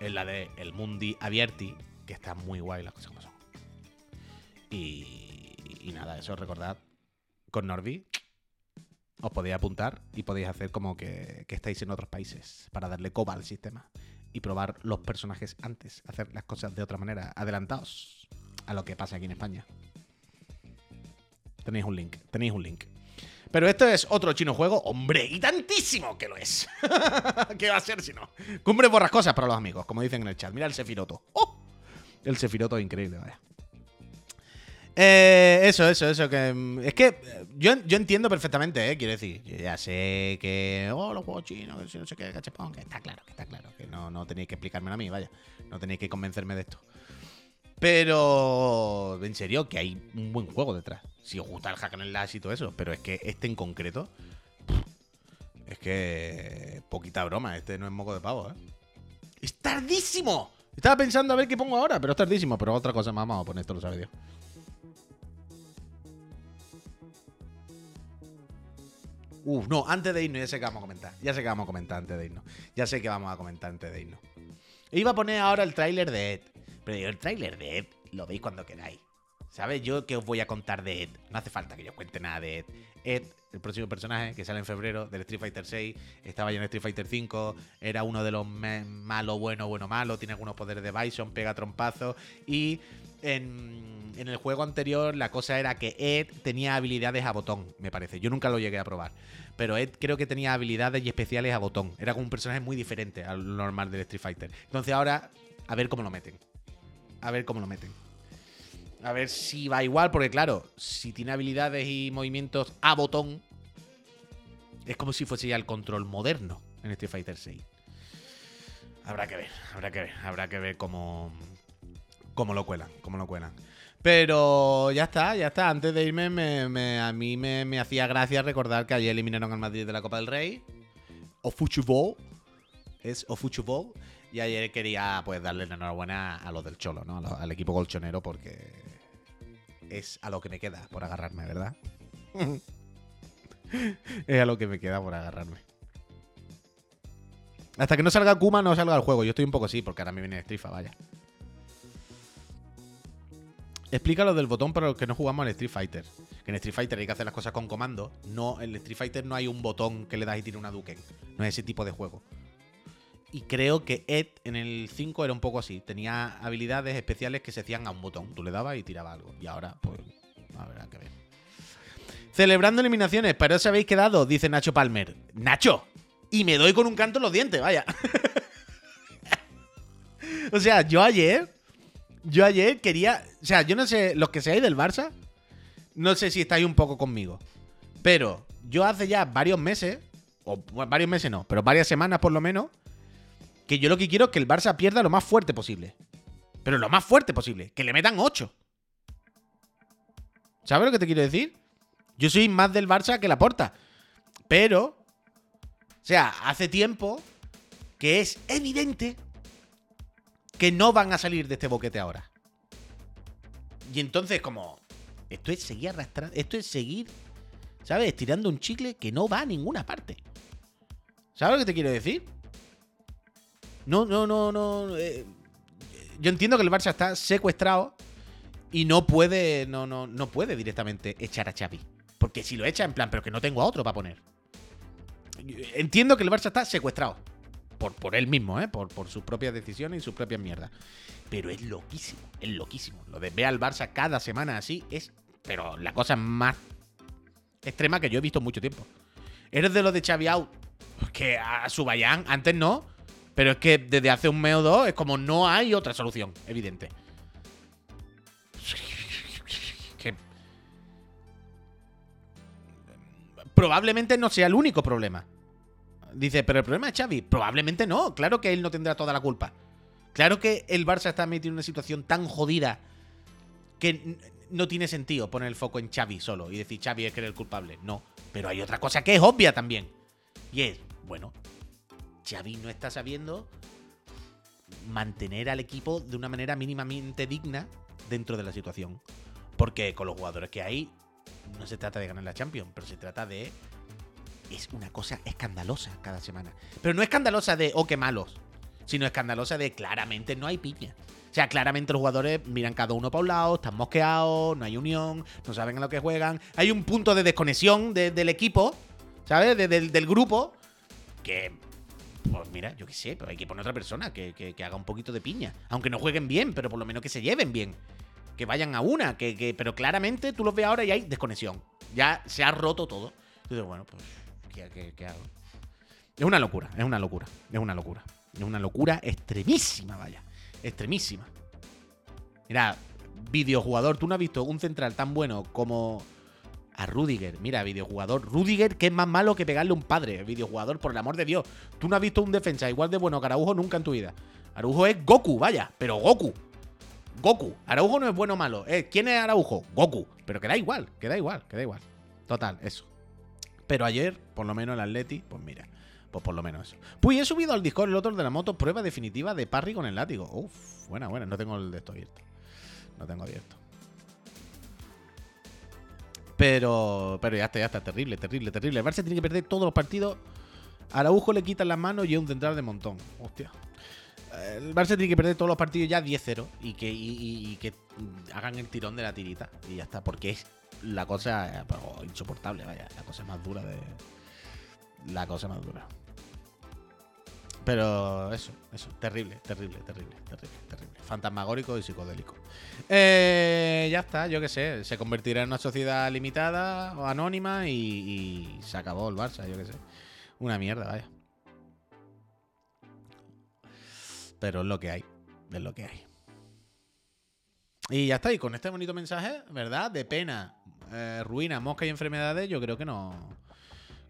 es la de el Mundi Abierti, que está muy guay las cosas como son. Y, y nada, eso recordad. Con Norby os podéis apuntar y podéis hacer como que, que estáis en otros países para darle coba al sistema y probar los personajes antes, hacer las cosas de otra manera, adelantaos a lo que pasa aquí en España. Tenéis un link, tenéis un link. Pero esto es otro chino juego, hombre, y tantísimo que lo es. ¿Qué va a ser si no? Cumbre borrascosas para los amigos, como dicen en el chat. Mira el Sefiroto. ¡Oh! El Sefiroto es increíble, vaya. Eh, eso, eso, eso. Que, mm, es que eh, yo, yo entiendo perfectamente, ¿eh? Quiero decir, ya sé que. Oh, los juegos chinos, que si no sé qué, cachapón. Que está claro, que está claro. Que no, no tenéis que explicármelo a mí, vaya. No tenéis que convencerme de esto. Pero. En serio, que hay un buen juego detrás. Si os gusta el hack and slash y todo eso. Pero es que este en concreto. Es que. Poquita broma. Este no es moco de pavo, ¿eh? ¡Es tardísimo! Estaba pensando a ver qué pongo ahora, pero es tardísimo. Pero otra cosa más vamos a poner, esto lo sabe Dios. Uf, no, antes de irnos, ya sé que vamos a comentar. Ya sé que vamos a comentar antes de irnos. Ya sé que vamos a comentar antes de irnos. Iba a poner ahora el tráiler de Ed. Pero yo el tráiler de Ed lo veis cuando queráis. ¿Sabes? Yo que os voy a contar de Ed. No hace falta que yo cuente nada de Ed. Ed, el próximo personaje que sale en febrero del Street Fighter 6, estaba ya en Street Fighter 5, era uno de los malo, bueno, bueno, malo, tiene algunos poderes de Bison, pega trompazos y en, en el juego anterior la cosa era que Ed tenía habilidades a botón, me parece. Yo nunca lo llegué a probar. Pero Ed creo que tenía habilidades y especiales a botón. Era como un personaje muy diferente al normal del Street Fighter. Entonces ahora, a ver cómo lo meten. A ver cómo lo meten. A ver si va igual, porque claro, si tiene habilidades y movimientos a botón, es como si fuese ya el control moderno en Street Fighter 6. Habrá que ver, habrá que ver, habrá que ver cómo, cómo lo cuelan, cómo lo cuelan. Pero ya está, ya está. Antes de irme, me- a mí me, me hacía gracia recordar que ayer eliminaron al Madrid de la Copa del Rey. O Fútbol. Es O Fútbol. Y ayer quería pues darle la enhorabuena a los del Cholo, ¿no? Al equipo colchonero porque es a lo que me queda por agarrarme, ¿verdad? es a lo que me queda por agarrarme. Hasta que no salga Kuma, no salga el juego. Yo estoy un poco así, porque ahora me viene Strifa, vaya. Explica lo del botón para los que no jugamos al Street Fighter. Que en Street Fighter hay que hacer las cosas con comando. No, en Street Fighter no hay un botón que le das y tiene una Duken. No es ese tipo de juego. Y creo que Ed en el 5 era un poco así. Tenía habilidades especiales que se hacían a un botón. Tú le dabas y tiraba algo. Y ahora, pues, habrá que ver. Celebrando eliminaciones, pero os habéis quedado, dice Nacho Palmer. ¡Nacho! Y me doy con un canto en los dientes, vaya. o sea, yo ayer. Yo ayer quería. O sea, yo no sé, los que seáis del Barça, no sé si estáis un poco conmigo. Pero yo hace ya varios meses o varios meses no, pero varias semanas por lo menos, que yo lo que quiero es que el Barça pierda lo más fuerte posible. Pero lo más fuerte posible, que le metan 8. ¿Sabes lo que te quiero decir? Yo soy más del Barça que la porta. Pero, o sea, hace tiempo que es evidente que no van a salir de este boquete ahora. Y entonces, como, esto es seguir arrastrando, esto es seguir, ¿sabes? Estirando un chicle que no va a ninguna parte. ¿Sabes lo que te quiero decir? No, no, no, no. Eh, yo entiendo que el Barça está secuestrado y no puede, no, no, no puede directamente echar a Xavi. Porque si lo echa, en plan, pero que no tengo a otro para poner. Entiendo que el Barça está secuestrado. Por, por él mismo, ¿eh? Por, por sus propias decisiones y sus propias mierdas. Pero es loquísimo, es loquísimo. Lo de ver al Barça cada semana así es. Pero la cosa más extrema que yo he visto mucho tiempo. Eres de los de Xavi out. Que a su Bayán, antes no. Pero es que desde hace un mes o dos es como no hay otra solución, evidente. Probablemente no sea el único problema. Dice, pero el problema es Xavi. Probablemente no. Claro que él no tendrá toda la culpa. Claro que el Barça está metido en una situación tan jodida que no tiene sentido poner el foco en Xavi solo y decir Xavi es que era el culpable. No. Pero hay otra cosa que es obvia también. Y es, bueno, Xavi no está sabiendo mantener al equipo de una manera mínimamente digna dentro de la situación. Porque con los jugadores que hay, no se trata de ganar la Champions, pero se trata de. Es una cosa escandalosa cada semana. Pero no escandalosa de, oh, qué malos, sino escandalosa de claramente no hay piña. O sea, claramente los jugadores miran cada uno para un lado, están mosqueados, no hay unión, no saben a lo que juegan. Hay un punto de desconexión del equipo, ¿sabes? del grupo, que pues mira, yo qué sé, pero hay que poner otra persona que, haga un poquito de piña. Aunque no jueguen bien, pero por lo menos que se lleven bien. Que vayan a una, que, pero claramente tú los ves ahora y hay desconexión. Ya se ha roto todo. Entonces, bueno, pues, ¿qué, hago? Es una locura, es una locura, es una locura. Es una locura extremísima, vaya. Extremísima. Mira, videojugador, ¿tú no has visto un central tan bueno como a Rudiger. Mira, videojugador. Rudiger, que es más malo que pegarle un padre. Videojugador, por el amor de Dios. Tú no has visto un defensa igual de bueno que Araujo nunca en tu vida. Araujo es Goku, vaya, pero Goku. Goku. Araujo no es bueno o malo. Eh, ¿Quién es Araujo? Goku. Pero queda igual, queda igual, queda igual. Total, eso. Pero ayer, por lo menos el Atleti, pues mira. Pues por lo menos eso. Pues he subido al Discord el otro de la moto prueba definitiva de Parry con el látigo. Uf, buena, buena. No tengo el de esto abierto. No tengo abierto. Pero, pero ya está, ya está. Terrible, terrible, terrible. El Barça tiene que perder todos los partidos. Araujo le quitan las manos y es un central de montón. Hostia. El Barça tiene que perder todos los partidos ya 10-0 y que, y, que hagan el tirón de la tirita. Y ya está, porque es la cosa eh, insoportable, vaya. La cosa más dura de. La cosa más dura. Pero eso, eso, terrible, terrible, terrible, terrible, terrible. Fantasmagórico y psicodélico. Eh, ya está, yo qué sé. Se convertirá en una sociedad limitada o anónima y, se acabó el Barça, yo qué sé. Una mierda, vaya. Pero es lo que hay, es lo que hay. Y ya está, y con este bonito mensaje, ¿verdad? De pena, eh, ruina, mosca y enfermedades, yo creo que no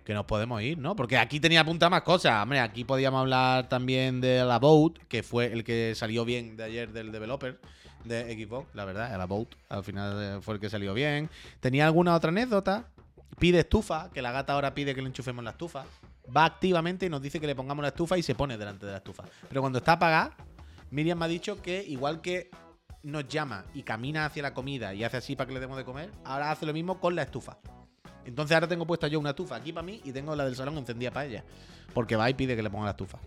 que nos podemos ir, ¿no? Porque aquí tenía apuntadas más cosas. Hombre, aquí podíamos hablar también de la Boat, que fue el que salió bien de ayer del developer de Xbox, la verdad, la Boat, al final eh, fue el que salió bien. Tenía alguna otra anécdota. Pide estufa, que la gata ahora pide que le enchufemos la estufa. Va activamente y nos dice que le pongamos la estufa y se pone delante de la estufa. Pero cuando está apagada, Miriam me ha dicho que igual que nos llama y camina hacia la comida y hace así para que le demos de comer, ahora hace lo mismo con la estufa. Entonces ahora tengo puesta yo una estufa aquí para mí y tengo la del salón encendida para ella. Porque va y pide que le ponga la estufa.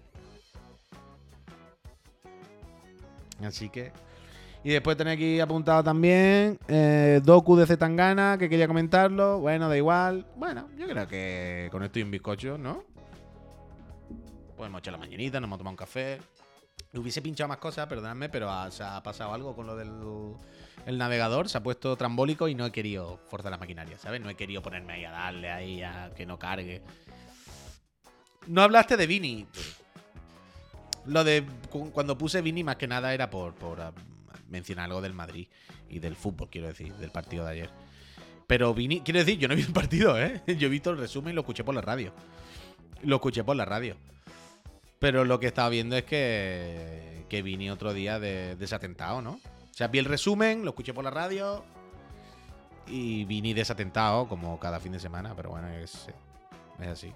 Así que. Y después tenéis aquí apuntado también eh, Doku de Zetangana, que quería comentarlo. Bueno, da igual. Bueno, yo creo que con esto y un bizcocho, ¿no? Podemos echar la mañanita, nos hemos tomado un café. Hubiese pinchado más cosas, perdonadme, pero se ha pasado algo con lo del el navegador se ha puesto trambólico y no he querido forzar la maquinaria, ¿sabes? No he querido ponerme ahí a darle ahí a que no cargue. No hablaste de Vini. Lo de cuando puse Vini más que nada era por, por ah, mencionar algo del Madrid y del fútbol, quiero decir, del partido de ayer. Pero Vini, quiero decir, yo no he visto el partido, ¿eh? Yo he visto el resumen y lo escuché por la radio. Lo escuché por la radio. Pero lo que estaba viendo es que, que Vini otro día de, desatentado, ¿no? O sea, vi el resumen, lo escuché por la radio y Vini desatentado como cada fin de semana, pero bueno, es, así.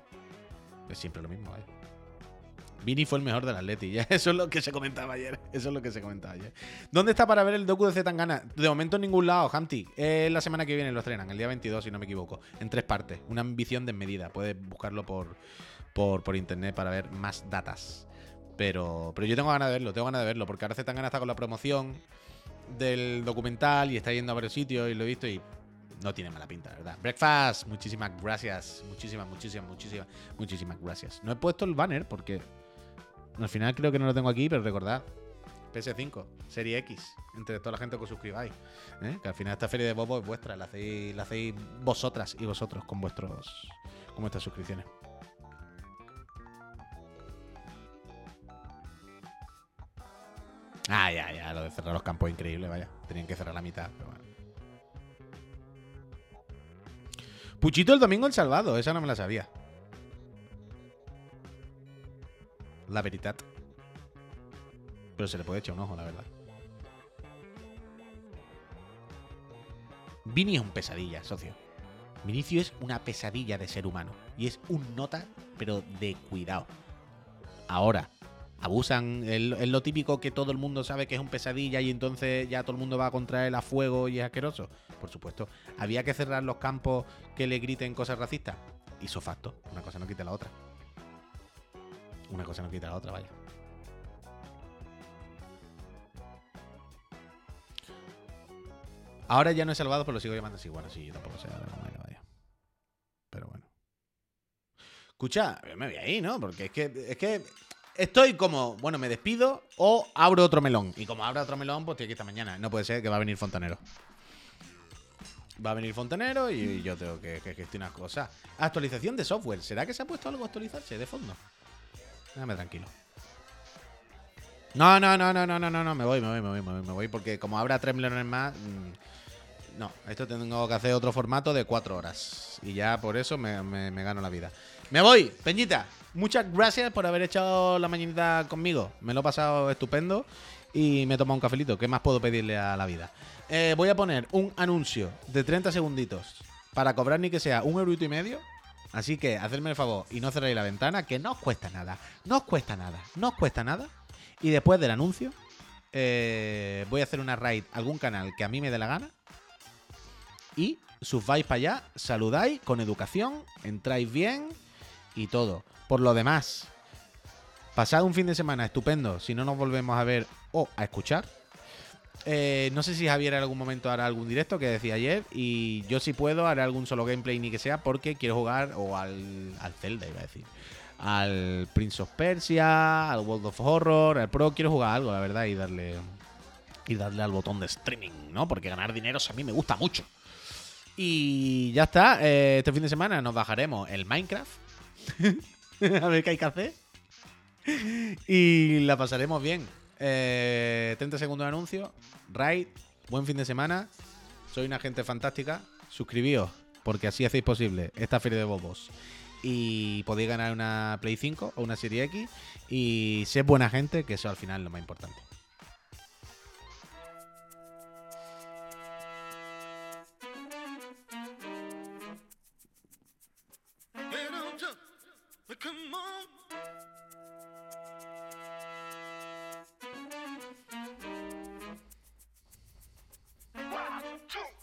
Es siempre lo mismo, ¿eh? Vini fue el mejor del Atleti. Ya, eso es lo que se comentaba ayer. Eso es lo que se comentaba ayer. ¿Dónde está para ver el docu de Zetangana? De momento en ningún lado, Hamti. Es la semana que viene lo estrenan, el día 22, si no me equivoco. En tres partes. Una ambición desmedida. Puedes buscarlo por, por, internet para ver más datas. Pero, pero yo tengo ganas de verlo, tengo ganas de verlo. Porque ahora Zetangana está con la promoción del documental y está yendo a varios sitios y lo he visto y no tiene mala pinta, ¿verdad? Breakfast, muchísimas gracias. Muchísimas, muchísimas, muchísimas, muchísimas gracias. No he puesto el banner porque al final creo que no lo tengo aquí, pero recordad. PS5, Serie X, entre toda la gente que os suscribáis. ¿eh? Que al final esta feria de Bobo es vuestra, la hacéis, la hacéis vosotras y vosotros con vuestros con vuestras suscripciones. Ah, ya, ya, lo de cerrar los campos es increíble, vaya. Tenían que cerrar la mitad, pero bueno. Puchito el domingo el salvado, esa no me la sabía. La verdad. Pero se le puede echar un ojo, la verdad. Vini es un pesadilla, socio. Vinicio es una pesadilla de ser humano. Y es un nota, pero de cuidado. Ahora, abusan. Es lo típico que todo el mundo sabe que es un pesadilla y entonces ya todo el mundo va a contra él a fuego y es asqueroso. Por supuesto. Había que cerrar los campos que le griten cosas racistas. Hizo facto. Una cosa no quita la otra. Una cosa no quita la otra, vaya. Ahora ya no he salvado, pero lo sigo llamando así. Bueno, sí, yo tampoco sé vaya. Pero bueno. Escucha, me voy ahí, ¿no? Porque es que, es que estoy como, bueno, me despido o abro otro melón. Y como abro otro melón, pues tiene que estar mañana. No puede ser que va a venir Fontanero. Va a venir Fontanero y yo tengo que, gestionar cosas. Actualización de software. ¿Será que se ha puesto algo a actualizarse de fondo? Déjame tranquilo. No, no, no, no, no, no, no, no, me voy, me voy, me voy, me voy, me voy, porque como habrá 3 millones más, mm, no, esto tengo que hacer otro formato de 4 horas. Y ya por eso me, gano la vida. Me voy, Peñita. Muchas gracias por haber echado la mañanita conmigo. Me lo he pasado estupendo y me he tomado un cafelito. ¿Qué más puedo pedirle a la vida? Eh, voy a poner un anuncio de 30 segunditos para cobrar ni que sea un eurito y medio Así que hacedme el favor y no cerréis la ventana, que no os cuesta nada. No os cuesta nada. No os cuesta nada. Y después del anuncio, eh, voy a hacer una raid a algún canal que a mí me dé la gana. Y subáis para allá, saludáis con educación, entráis bien y todo. Por lo demás, pasad un fin de semana estupendo si no nos volvemos a ver o a escuchar. Eh, no sé si Javier en algún momento hará algún directo que decía ayer. Y yo si puedo haré algún solo gameplay ni que sea porque quiero jugar o al, al Zelda, iba a decir. Al Prince of Persia, al World of Horror, al Pro. Quiero jugar algo, la verdad, y darle, y darle al botón de streaming, ¿no? Porque ganar dinero a mí me gusta mucho. Y ya está. Eh, este fin de semana nos bajaremos el Minecraft. a ver qué hay que hacer. Y la pasaremos bien. 30 eh, segundos de anuncio. Raid, buen fin de semana. Soy una gente fantástica. Suscribíos, porque así hacéis posible esta feria de bobos. Y podéis ganar una Play 5 o una Serie X. Y ser buena gente, que eso al final es lo más importante.